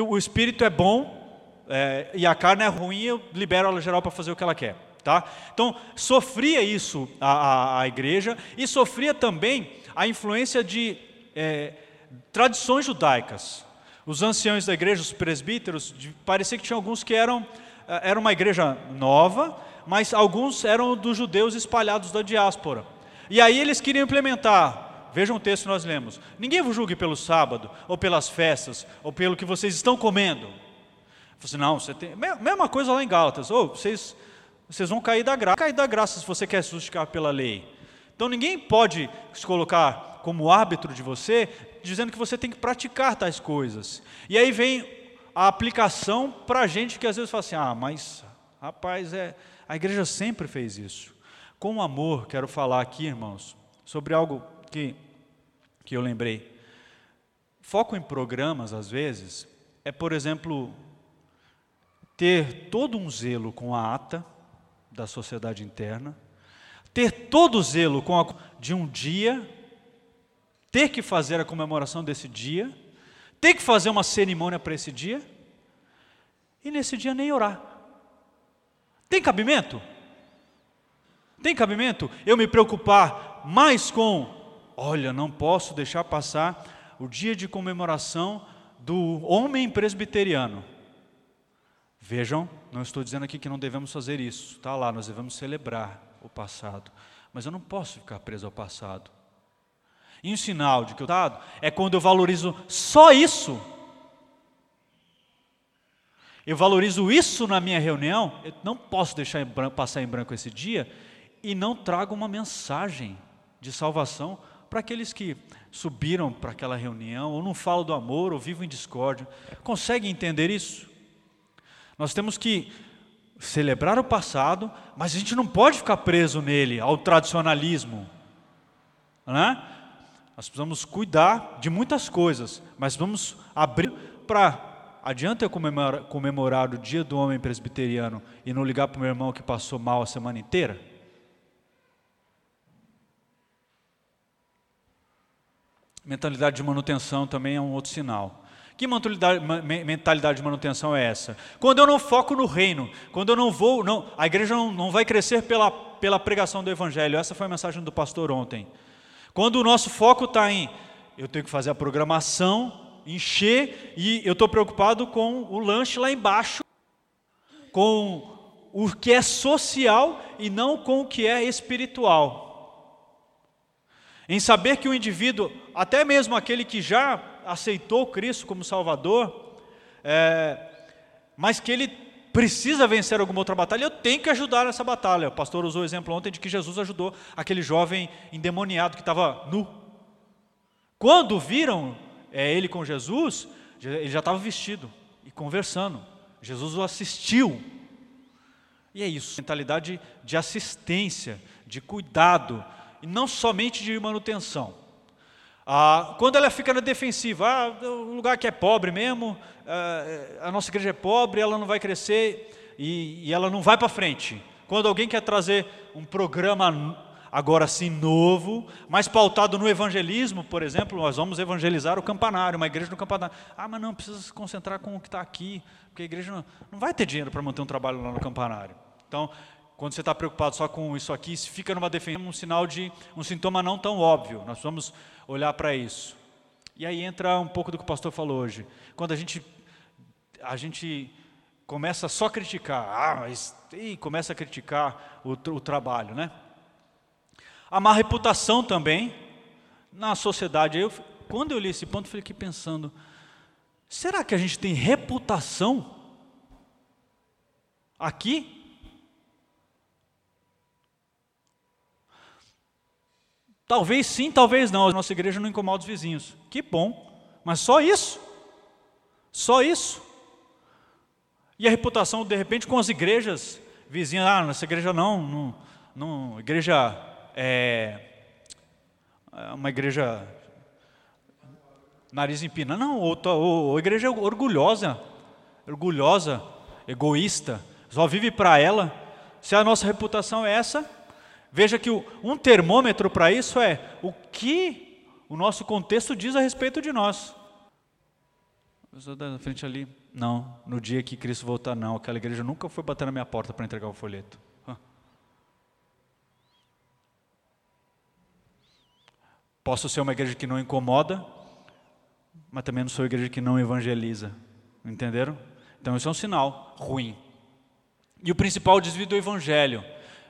o espírito é bom é, e a carne é ruim, eu libero ela geral para fazer o que ela quer. Tá? Então, sofria isso a, a, a igreja e sofria também a influência de é, tradições judaicas. Os anciãos da igreja, os presbíteros, parecia que tinha alguns que eram, é, era uma igreja nova, mas alguns eram dos judeus espalhados da diáspora. E aí eles queriam implementar. Vejam o texto que nós lemos. Ninguém vos julgue pelo sábado, ou pelas festas, ou pelo que vocês estão comendo. Assim, não, você tem. Mesma coisa lá em Gálatas. Ou oh, vocês, vocês vão cair da graça. Cair da graça se você quer justificar pela lei. Então ninguém pode se colocar como árbitro de você, dizendo que você tem que praticar tais coisas. E aí vem a aplicação para a gente que às vezes fala assim: ah, mas rapaz, é, a igreja sempre fez isso. Com amor, quero falar aqui, irmãos, sobre algo que, que eu lembrei. Foco em programas, às vezes, é, por exemplo, ter todo um zelo com a ata da sociedade interna, ter todo o zelo com a, de um dia, ter que fazer a comemoração desse dia, ter que fazer uma cerimônia para esse dia, e nesse dia nem orar. Tem cabimento? Tem cabimento eu me preocupar mais com, olha, não posso deixar passar o dia de comemoração do homem presbiteriano. Vejam, não estou dizendo aqui que não devemos fazer isso, está lá, nós devemos celebrar o passado, mas eu não posso ficar preso ao passado. E um sinal de que eu dado é quando eu valorizo só isso eu valorizo isso na minha reunião, eu não posso deixar em branco, passar em branco esse dia e não trago uma mensagem de salvação para aqueles que subiram para aquela reunião, ou não falam do amor, ou vivem em discórdia. Conseguem entender isso? Nós temos que celebrar o passado, mas a gente não pode ficar preso nele, ao tradicionalismo. Né? Nós precisamos cuidar de muitas coisas, mas vamos abrir para adianta eu comemorar, comemorar o dia do homem presbiteriano e não ligar para o meu irmão que passou mal a semana inteira? Mentalidade de manutenção também é um outro sinal. Que mentalidade de manutenção é essa? Quando eu não foco no reino, quando eu não vou, não, a igreja não, não vai crescer pela, pela pregação do evangelho. Essa foi a mensagem do pastor ontem. Quando o nosso foco está em eu tenho que fazer a programação, encher e eu estou preocupado com o lanche lá embaixo, com o que é social e não com o que é espiritual. Em saber que o indivíduo, até mesmo aquele que já aceitou Cristo como Salvador, é, mas que ele precisa vencer alguma outra batalha, eu tenho que ajudar nessa batalha. O pastor usou o exemplo ontem de que Jesus ajudou aquele jovem endemoniado que estava nu. Quando viram é, ele com Jesus, ele já estava vestido e conversando. Jesus o assistiu. E é isso, mentalidade de assistência, de cuidado, e não somente de manutenção. Ah, quando ela fica na defensiva, ah, o lugar que é pobre mesmo, ah, a nossa igreja é pobre, ela não vai crescer e, e ela não vai para frente. Quando alguém quer trazer um programa agora sim novo, mas pautado no evangelismo, por exemplo, nós vamos evangelizar o campanário, uma igreja no campanário. Ah, mas não, precisa se concentrar com o que está aqui, porque a igreja não, não vai ter dinheiro para manter um trabalho lá no campanário. Então, quando você está preocupado só com isso aqui, se fica numa defesa, um sinal de um sintoma não tão óbvio. Nós vamos olhar para isso. E aí entra um pouco do que o pastor falou hoje. Quando a gente a gente começa só a criticar, ah, mas e começa a criticar o, o trabalho, né? a má reputação também na sociedade. Eu, quando eu li esse ponto, eu fiquei pensando: será que a gente tem reputação aqui? Talvez sim, talvez não. A nossa igreja não incomoda os vizinhos. Que bom. Mas só isso? Só isso? E a reputação, de repente, com as igrejas vizinhas. Ah, nossa igreja não, não, não igreja é, é, uma igreja nariz empina. Não, ou, ou, ou igreja orgulhosa, orgulhosa, egoísta, só vive para ela. Se a nossa reputação é essa, veja que um termômetro para isso é o que o nosso contexto diz a respeito de nós. pessoa da frente ali, não, no dia que Cristo voltar, não, aquela igreja nunca foi bater na minha porta para entregar o folheto. Posso ser uma igreja que não incomoda, mas também não sou uma igreja que não evangeliza. Entenderam? Então isso é um sinal ruim. E o principal desvio do evangelho.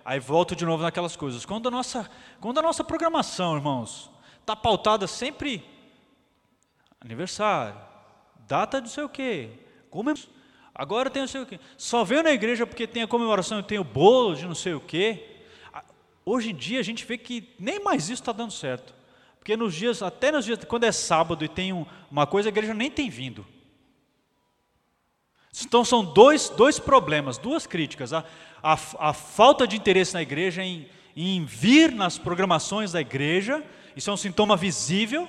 Aí volto de novo naquelas coisas. Quando a nossa, quando a nossa programação, irmãos, está pautada sempre aniversário, data de sei o quê, como agora tem não sei o quê. Só veio na igreja porque tem a comemoração e tem o bolo de não sei o quê. Hoje em dia a gente vê que nem mais isso está dando certo. Porque nos dias, até nos dias, quando é sábado e tem um, uma coisa, a igreja nem tem vindo. Então são dois, dois problemas, duas críticas. A, a, a falta de interesse na igreja em, em vir nas programações da igreja, isso é um sintoma visível.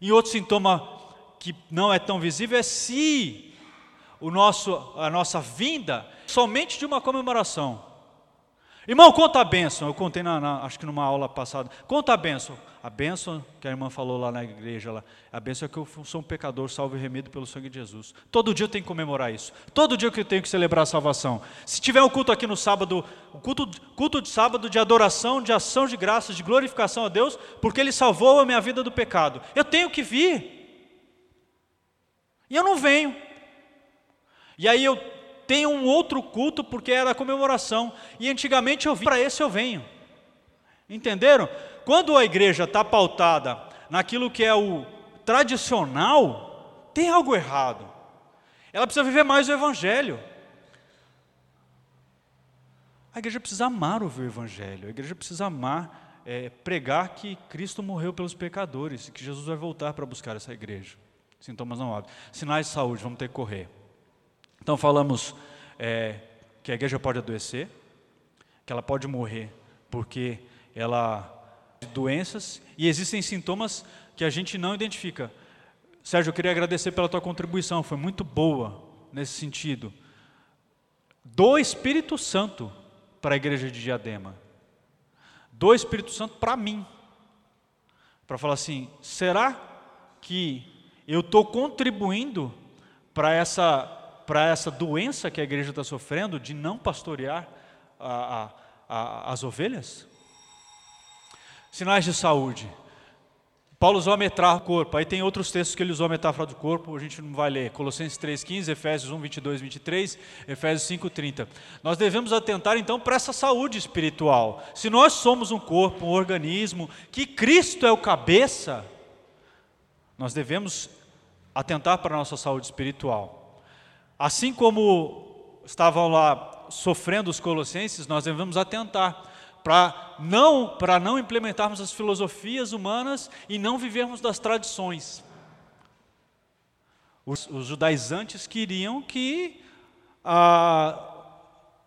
E outro sintoma que não é tão visível é se o nosso, a nossa vinda somente de uma comemoração. Irmão, conta a bênção. Eu contei, na, na, acho que numa aula passada. Conta a bênção. A bênção que a irmã falou lá na igreja, lá, a bênção é que eu sou um pecador salvo e remido pelo sangue de Jesus. Todo dia eu tenho que comemorar isso. Todo dia eu tenho que celebrar a salvação. Se tiver um culto aqui no sábado, o culto, culto de sábado de adoração, de ação de graças, de glorificação a Deus, porque Ele salvou a minha vida do pecado. Eu tenho que vir. E eu não venho. E aí eu tem um outro culto porque era comemoração. E antigamente eu vim, para esse eu venho. Entenderam? Quando a igreja está pautada naquilo que é o tradicional, tem algo errado. Ela precisa viver mais o Evangelho. A igreja precisa amar o Evangelho, a igreja precisa amar, é, pregar que Cristo morreu pelos pecadores e que Jesus vai voltar para buscar essa igreja. Sintomas não óbvios. Sinais de saúde, vamos ter que correr. Então falamos é, que a igreja pode adoecer, que ela pode morrer porque ela doenças e existem sintomas que a gente não identifica. Sérgio, eu queria agradecer pela tua contribuição, foi muito boa nesse sentido. Do Espírito Santo para a igreja de Diadema. Do Espírito Santo para mim. Para falar assim, será que eu estou contribuindo para essa para essa doença que a igreja está sofrendo de não pastorear a, a, a, as ovelhas? Sinais de saúde. Paulo usou a metáfora do corpo, aí tem outros textos que ele usou a metáfora do corpo, a gente não vai ler. Colossenses 3,15, Efésios 1, 22, 23, Efésios 5, 30. Nós devemos atentar então para essa saúde espiritual. Se nós somos um corpo, um organismo, que Cristo é o cabeça, nós devemos atentar para a nossa saúde espiritual. Assim como estavam lá sofrendo os colossenses, nós devemos atentar para não, não implementarmos as filosofias humanas e não vivermos das tradições. Os, os judaizantes queriam que ah,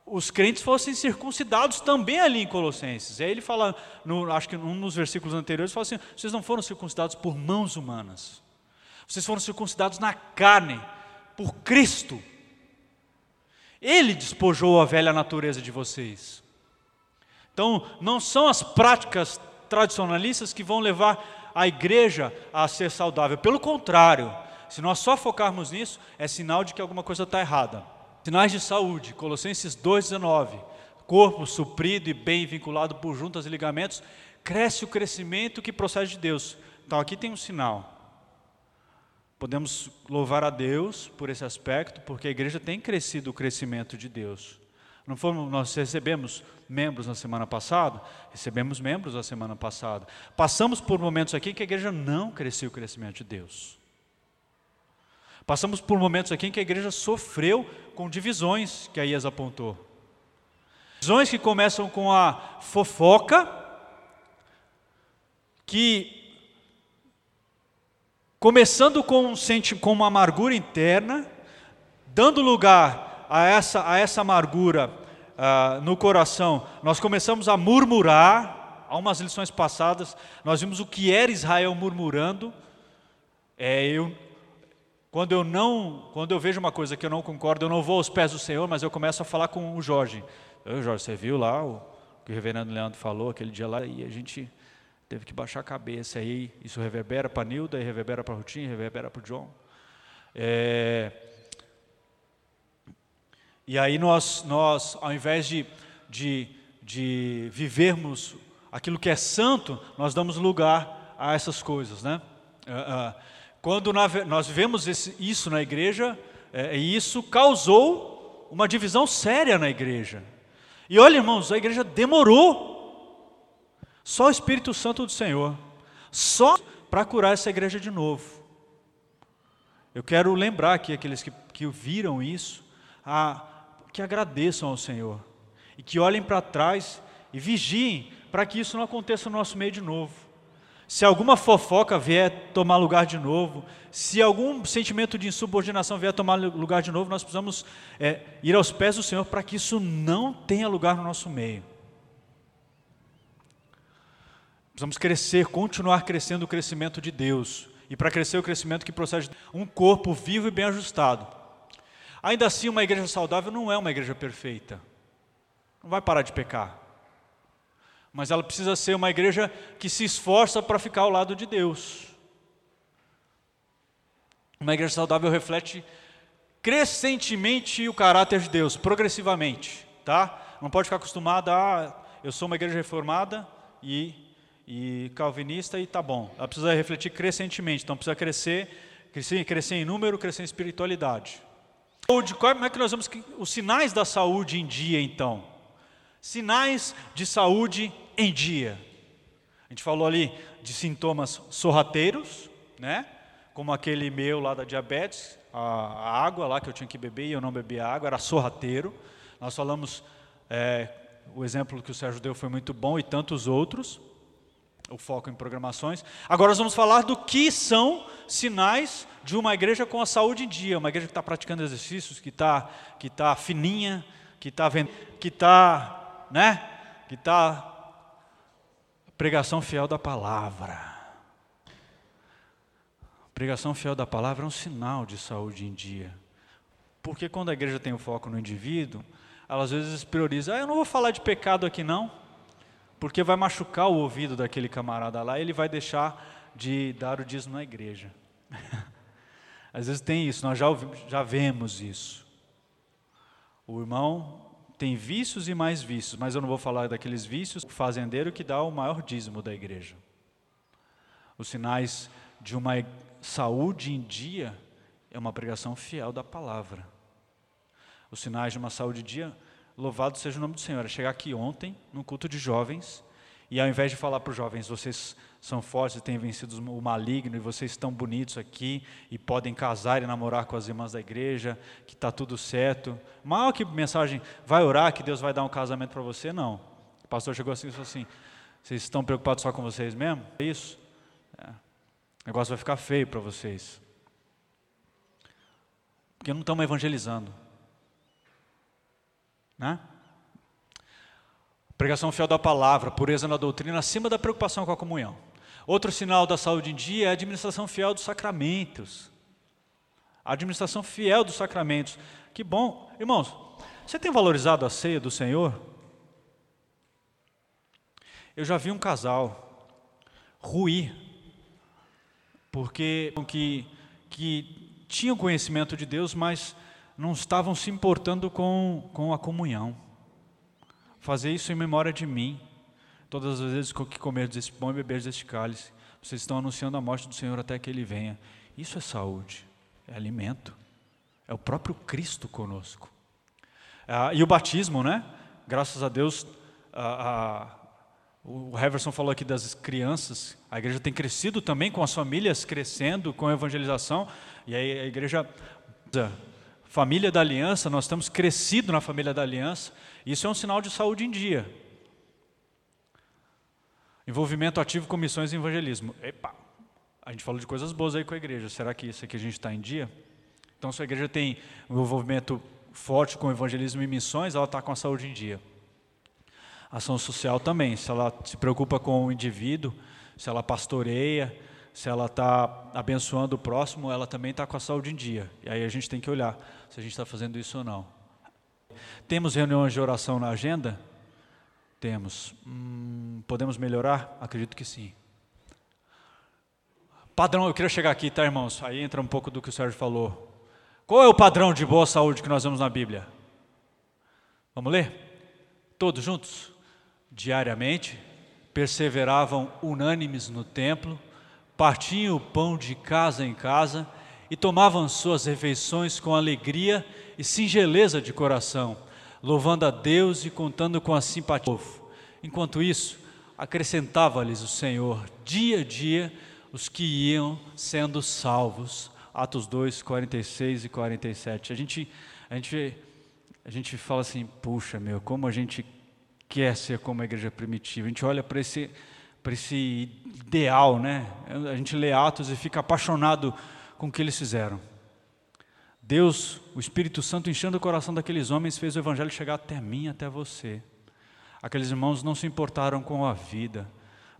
os crentes fossem circuncidados também ali em Colossenses. E aí ele fala, no, acho que num dos versículos anteriores, fala assim: vocês não foram circuncidados por mãos humanas, vocês foram circuncidados na carne por Cristo. Ele despojou a velha natureza de vocês. Então, não são as práticas tradicionalistas que vão levar a igreja a ser saudável. Pelo contrário, se nós só focarmos nisso, é sinal de que alguma coisa está errada. Sinais de saúde, Colossenses 2,19. Corpo suprido e bem vinculado por juntas e ligamentos, cresce o crescimento que procede de Deus. Então aqui tem um sinal. Podemos louvar a Deus por esse aspecto, porque a igreja tem crescido o crescimento de Deus. Não fomos, nós recebemos membros na semana passada, recebemos membros na semana passada. Passamos por momentos aqui que a igreja não cresceu o crescimento de Deus. Passamos por momentos aqui em que a igreja sofreu com divisões que a IES apontou. Divisões que começam com a fofoca, que começando com, um com uma amargura interna, dando lugar a essa, a essa amargura uh, no coração, nós começamos a murmurar. Há umas lições passadas, nós vimos o que era Israel murmurando. É, eu, quando eu não, quando eu vejo uma coisa que eu não concordo, eu não vou aos pés do Senhor, mas eu começo a falar com o Jorge. Eu, Jorge, você viu lá o que o reverendo Leandro falou aquele dia lá e a gente teve que baixar a cabeça. Aí isso reverbera para Nilda, e reverbera para a Rutinha, reverbera para o John. É... E aí nós, nós ao invés de, de, de vivermos aquilo que é santo, nós damos lugar a essas coisas, né? É, é, quando nós vivemos isso na igreja, é, isso causou uma divisão séria na igreja. E olha, irmãos, a igreja demorou. Só o Espírito Santo do Senhor, só para curar essa igreja de novo. Eu quero lembrar aqui aqueles que, que viram isso, a, que agradeçam ao Senhor e que olhem para trás e vigiem para que isso não aconteça no nosso meio de novo. Se alguma fofoca vier tomar lugar de novo, se algum sentimento de insubordinação vier tomar lugar de novo, nós precisamos é, ir aos pés do Senhor para que isso não tenha lugar no nosso meio. Precisamos crescer, continuar crescendo o crescimento de Deus. E para crescer o crescimento que procede de um corpo vivo e bem ajustado. Ainda assim, uma igreja saudável não é uma igreja perfeita. Não vai parar de pecar mas ela precisa ser uma igreja que se esforça para ficar ao lado de Deus. Uma igreja saudável reflete crescentemente o caráter de Deus, progressivamente, tá? Não pode ficar acostumada a, eu sou uma igreja reformada e, e calvinista e tá bom. Ela precisa refletir crescentemente, então precisa crescer, crescer, crescer em número, crescer em espiritualidade. Como é que nós vamos os sinais da saúde em dia então? Sinais de saúde em dia. A gente falou ali de sintomas sorrateiros, né? Como aquele meu lá da diabetes, a, a água lá que eu tinha que beber e eu não bebia água, era sorrateiro. Nós falamos, é, o exemplo que o Sérgio deu foi muito bom e tantos outros, o foco em programações. Agora nós vamos falar do que são sinais de uma igreja com a saúde em dia, uma igreja que está praticando exercícios, que está que tá fininha, que está que está, né, que está Pregação fiel da palavra. Pregação fiel da palavra é um sinal de saúde em dia. Porque quando a igreja tem o foco no indivíduo, ela às vezes prioriza, ah, eu não vou falar de pecado aqui não, porque vai machucar o ouvido daquele camarada lá, ele vai deixar de dar o dízimo na igreja. às vezes tem isso, nós já, ouvimos, já vemos isso. O irmão tem vícios e mais vícios, mas eu não vou falar daqueles vícios, o fazendeiro que dá o maior dízimo da igreja. Os sinais de uma saúde em dia é uma pregação fiel da palavra. Os sinais de uma saúde em dia, louvado seja o nome do Senhor. É chegar aqui ontem, no culto de jovens, e ao invés de falar para os jovens, vocês são fortes e têm vencido o maligno, e vocês estão bonitos aqui, e podem casar e namorar com as irmãs da igreja, que está tudo certo. Mal que mensagem, vai orar que Deus vai dar um casamento para você? Não. O pastor chegou assim e falou assim: vocês estão preocupados só com vocês mesmo? É isso? É. O negócio vai ficar feio para vocês. Porque não estamos evangelizando. Né? Pregação fiel da palavra, pureza na doutrina, acima da preocupação com a comunhão. Outro sinal da saúde em dia é a administração fiel dos sacramentos. A administração fiel dos sacramentos. Que bom. Irmãos, você tem valorizado a ceia do Senhor? Eu já vi um casal ruir, porque que, que tinham conhecimento de Deus, mas não estavam se importando com, com a comunhão. Fazer isso em memória de mim. Todas as vezes que comer desse pão e beber deste cálice, vocês estão anunciando a morte do Senhor até que Ele venha. Isso é saúde, é alimento. É o próprio Cristo conosco. Ah, e o batismo, né? Graças a Deus, ah, ah, o Heverson falou aqui das crianças. A igreja tem crescido também com as famílias crescendo com a evangelização. E aí a igreja, família da aliança, nós estamos crescido na família da aliança. Isso é um sinal de saúde em dia. Envolvimento ativo com missões e evangelismo. Epa, a gente falou de coisas boas aí com a igreja. Será que isso aqui a gente está em dia? Então, se a igreja tem um envolvimento forte com evangelismo e missões, ela está com a saúde em dia. Ação social também. Se ela se preocupa com o indivíduo, se ela pastoreia, se ela está abençoando o próximo, ela também está com a saúde em dia. E aí a gente tem que olhar se a gente está fazendo isso ou não. Temos reuniões de oração na agenda? Temos. Hum, podemos melhorar? Acredito que sim. Padrão, eu queria chegar aqui, tá, irmãos? Aí entra um pouco do que o Sérgio falou. Qual é o padrão de boa saúde que nós vemos na Bíblia? Vamos ler? Todos juntos? Diariamente, perseveravam unânimes no templo, partiam o pão de casa em casa e tomavam suas refeições com alegria e singeleza de coração, louvando a Deus e contando com a simpatia do povo. Enquanto isso, acrescentava-lhes o Senhor dia a dia os que iam sendo salvos. Atos 2, 46 e 47. A gente, a gente, a gente fala assim, puxa meu, como a gente quer ser como a igreja primitiva. A gente olha para esse, para esse ideal, né? A gente lê Atos e fica apaixonado com o que eles fizeram. Deus, o Espírito Santo enchendo o coração daqueles homens, fez o Evangelho chegar até mim, até você. Aqueles irmãos não se importaram com a vida,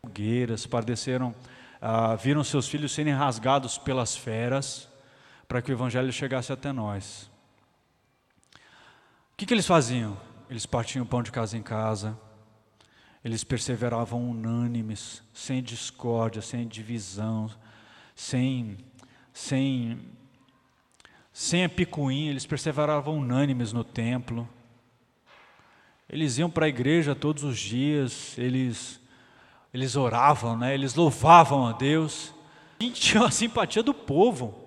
fogueiras, padeceram, ah, viram seus filhos serem rasgados pelas feras, para que o Evangelho chegasse até nós. O que, que eles faziam? Eles partiam o pão de casa em casa, eles perseveravam unânimes, sem discórdia, sem divisão, sem sem, sem a picuinha, eles perseveravam unânimes no templo. Eles iam para a igreja todos os dias, eles, eles oravam, né? eles louvavam a Deus. Gente tinha a simpatia do povo.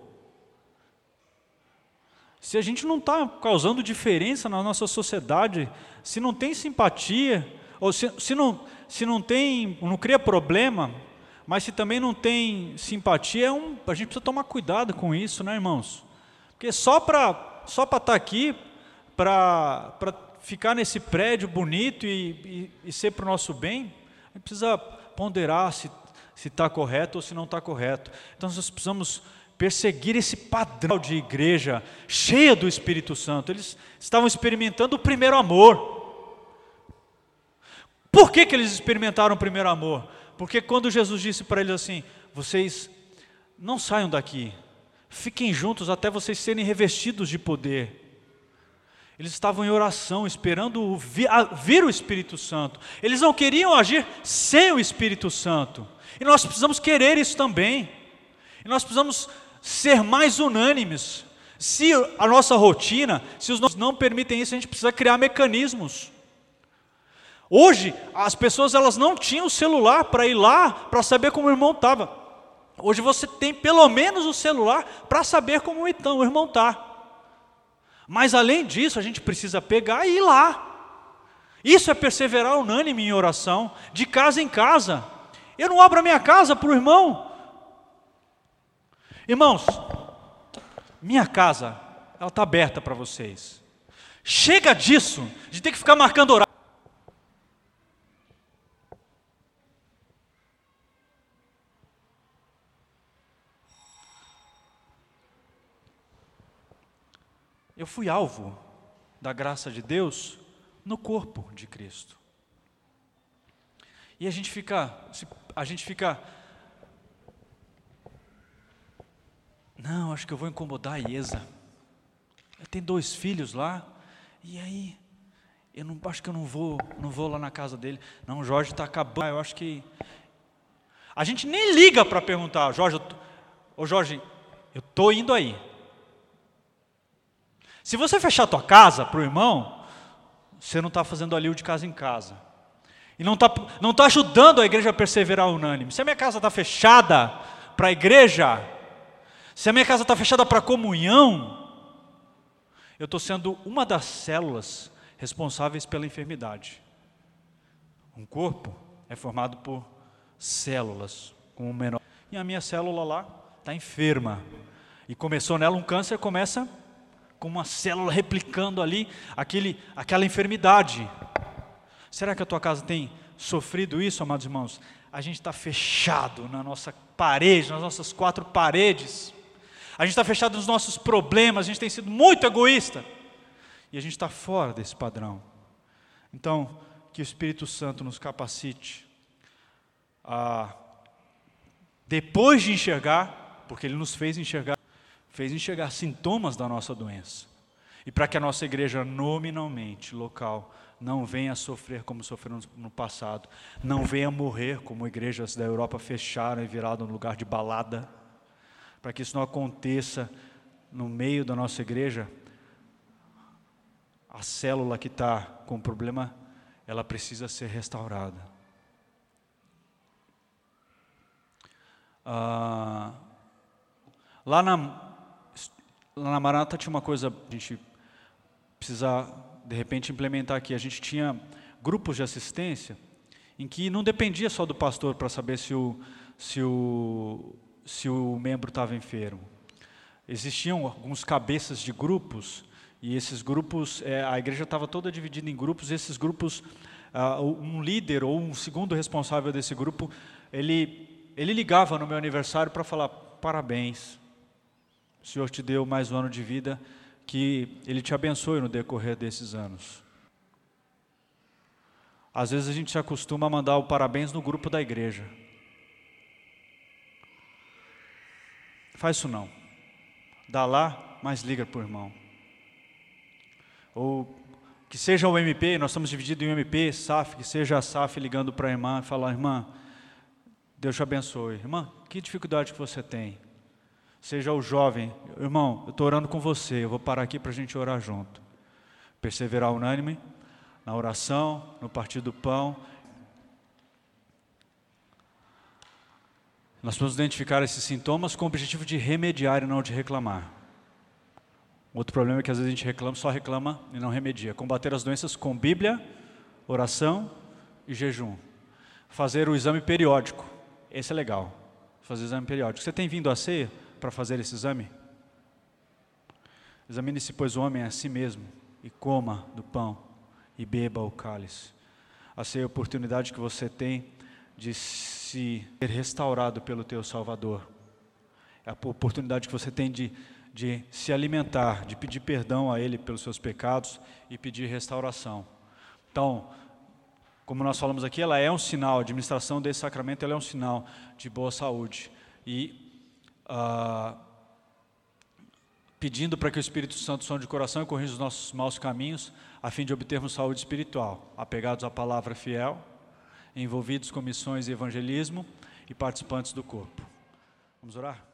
Se a gente não está causando diferença na nossa sociedade, se não tem simpatia, ou se, se, não, se não tem, não cria problema, mas se também não tem simpatia, é um, a gente precisa tomar cuidado com isso, né, irmãos? Porque só para só estar tá aqui, para ficar nesse prédio bonito e, e, e ser para o nosso bem, a gente precisa ponderar se está correto ou se não está correto. Então nós precisamos perseguir esse padrão de igreja cheia do Espírito Santo. Eles estavam experimentando o primeiro amor. Por que, que eles experimentaram o primeiro amor? Porque quando Jesus disse para eles assim: vocês não saiam daqui, fiquem juntos até vocês serem revestidos de poder. Eles estavam em oração, esperando vir o Espírito Santo. Eles não queriam agir sem o Espírito Santo. E nós precisamos querer isso também. E nós precisamos ser mais unânimes. Se a nossa rotina, se os nossos não permitem isso, a gente precisa criar mecanismos. Hoje, as pessoas elas não tinham celular para ir lá para saber como o irmão estava. Hoje você tem pelo menos o celular para saber como então, o irmão está. Mas além disso, a gente precisa pegar e ir lá. Isso é perseverar unânime em oração, de casa em casa. Eu não abro a minha casa para o irmão. Irmãos, minha casa, ela está aberta para vocês. Chega disso, de ter que ficar marcando horário. Eu fui alvo da graça de Deus no corpo de Cristo. E a gente fica, a gente fica, não, acho que eu vou incomodar a Iesa. Eu tenho dois filhos lá, e aí, eu não acho que eu não vou, não vou lá na casa dele. Não, o Jorge está acabando. Eu acho que a gente nem liga para perguntar, Jorge, ô Jorge, eu tô indo aí. Se você fechar a tua casa para o irmão, você não está fazendo ali o de casa em casa. E não está não tá ajudando a igreja a perseverar unânime. Se a minha casa está fechada para a igreja, se a minha casa está fechada para a comunhão, eu estou sendo uma das células responsáveis pela enfermidade. Um corpo é formado por células, com o menor. E a minha célula lá está enferma. E começou nela um câncer, começa com uma célula replicando ali aquele, aquela enfermidade. Será que a tua casa tem sofrido isso, amados irmãos? A gente está fechado na nossa parede, nas nossas quatro paredes. A gente está fechado nos nossos problemas, a gente tem sido muito egoísta. E a gente está fora desse padrão. Então, que o Espírito Santo nos capacite a, depois de enxergar, porque Ele nos fez enxergar, fez enxergar sintomas da nossa doença. E para que a nossa igreja nominalmente, local, não venha sofrer como sofreu no passado, não venha morrer como igrejas da Europa fecharam e viraram um lugar de balada, para que isso não aconteça no meio da nossa igreja, a célula que está com problema, ela precisa ser restaurada. Ah, lá na Lá na Marata tinha uma coisa a gente precisa de repente implementar aqui. A gente tinha grupos de assistência em que não dependia só do pastor para saber se o, se o, se o membro estava enfermo. Existiam alguns cabeças de grupos e esses grupos, é, a igreja estava toda dividida em grupos. E esses grupos, uh, um líder ou um segundo responsável desse grupo, ele, ele ligava no meu aniversário para falar parabéns, o Senhor te deu mais um ano de vida, que Ele te abençoe no decorrer desses anos. Às vezes a gente se acostuma a mandar o parabéns no grupo da igreja. Faz isso não. Dá lá, mas liga para o irmão. Ou que seja o MP, nós estamos divididos em MP, SAF, que seja a SAF ligando para a irmã e falar, irmã, Deus te abençoe. Irmã, que dificuldade que você tem? Seja o jovem, irmão, eu estou orando com você, eu vou parar aqui para a gente orar junto. Perseverar unânime na oração, no partir do pão. Nós vamos identificar esses sintomas com o objetivo de remediar e não de reclamar. Outro problema é que às vezes a gente reclama, só reclama e não remedia. Combater as doenças com Bíblia, oração e jejum. Fazer o exame periódico. Esse é legal. Fazer o exame periódico. Você tem vindo a ceia para fazer esse exame? Examine-se, pois, o homem a si mesmo e coma do pão e beba o cálice. A é a oportunidade que você tem de se ser restaurado pelo teu Salvador. É a oportunidade que você tem de de se alimentar, de pedir perdão a Ele pelos seus pecados e pedir restauração. Então, como nós falamos aqui, ela é um sinal, a administração desse sacramento é um sinal de boa saúde. E ah, pedindo para que o Espírito Santo sonde de coração e corrija os nossos maus caminhos, a fim de obtermos saúde espiritual, apegados à palavra fiel, envolvidos com missões e evangelismo e participantes do corpo. Vamos orar?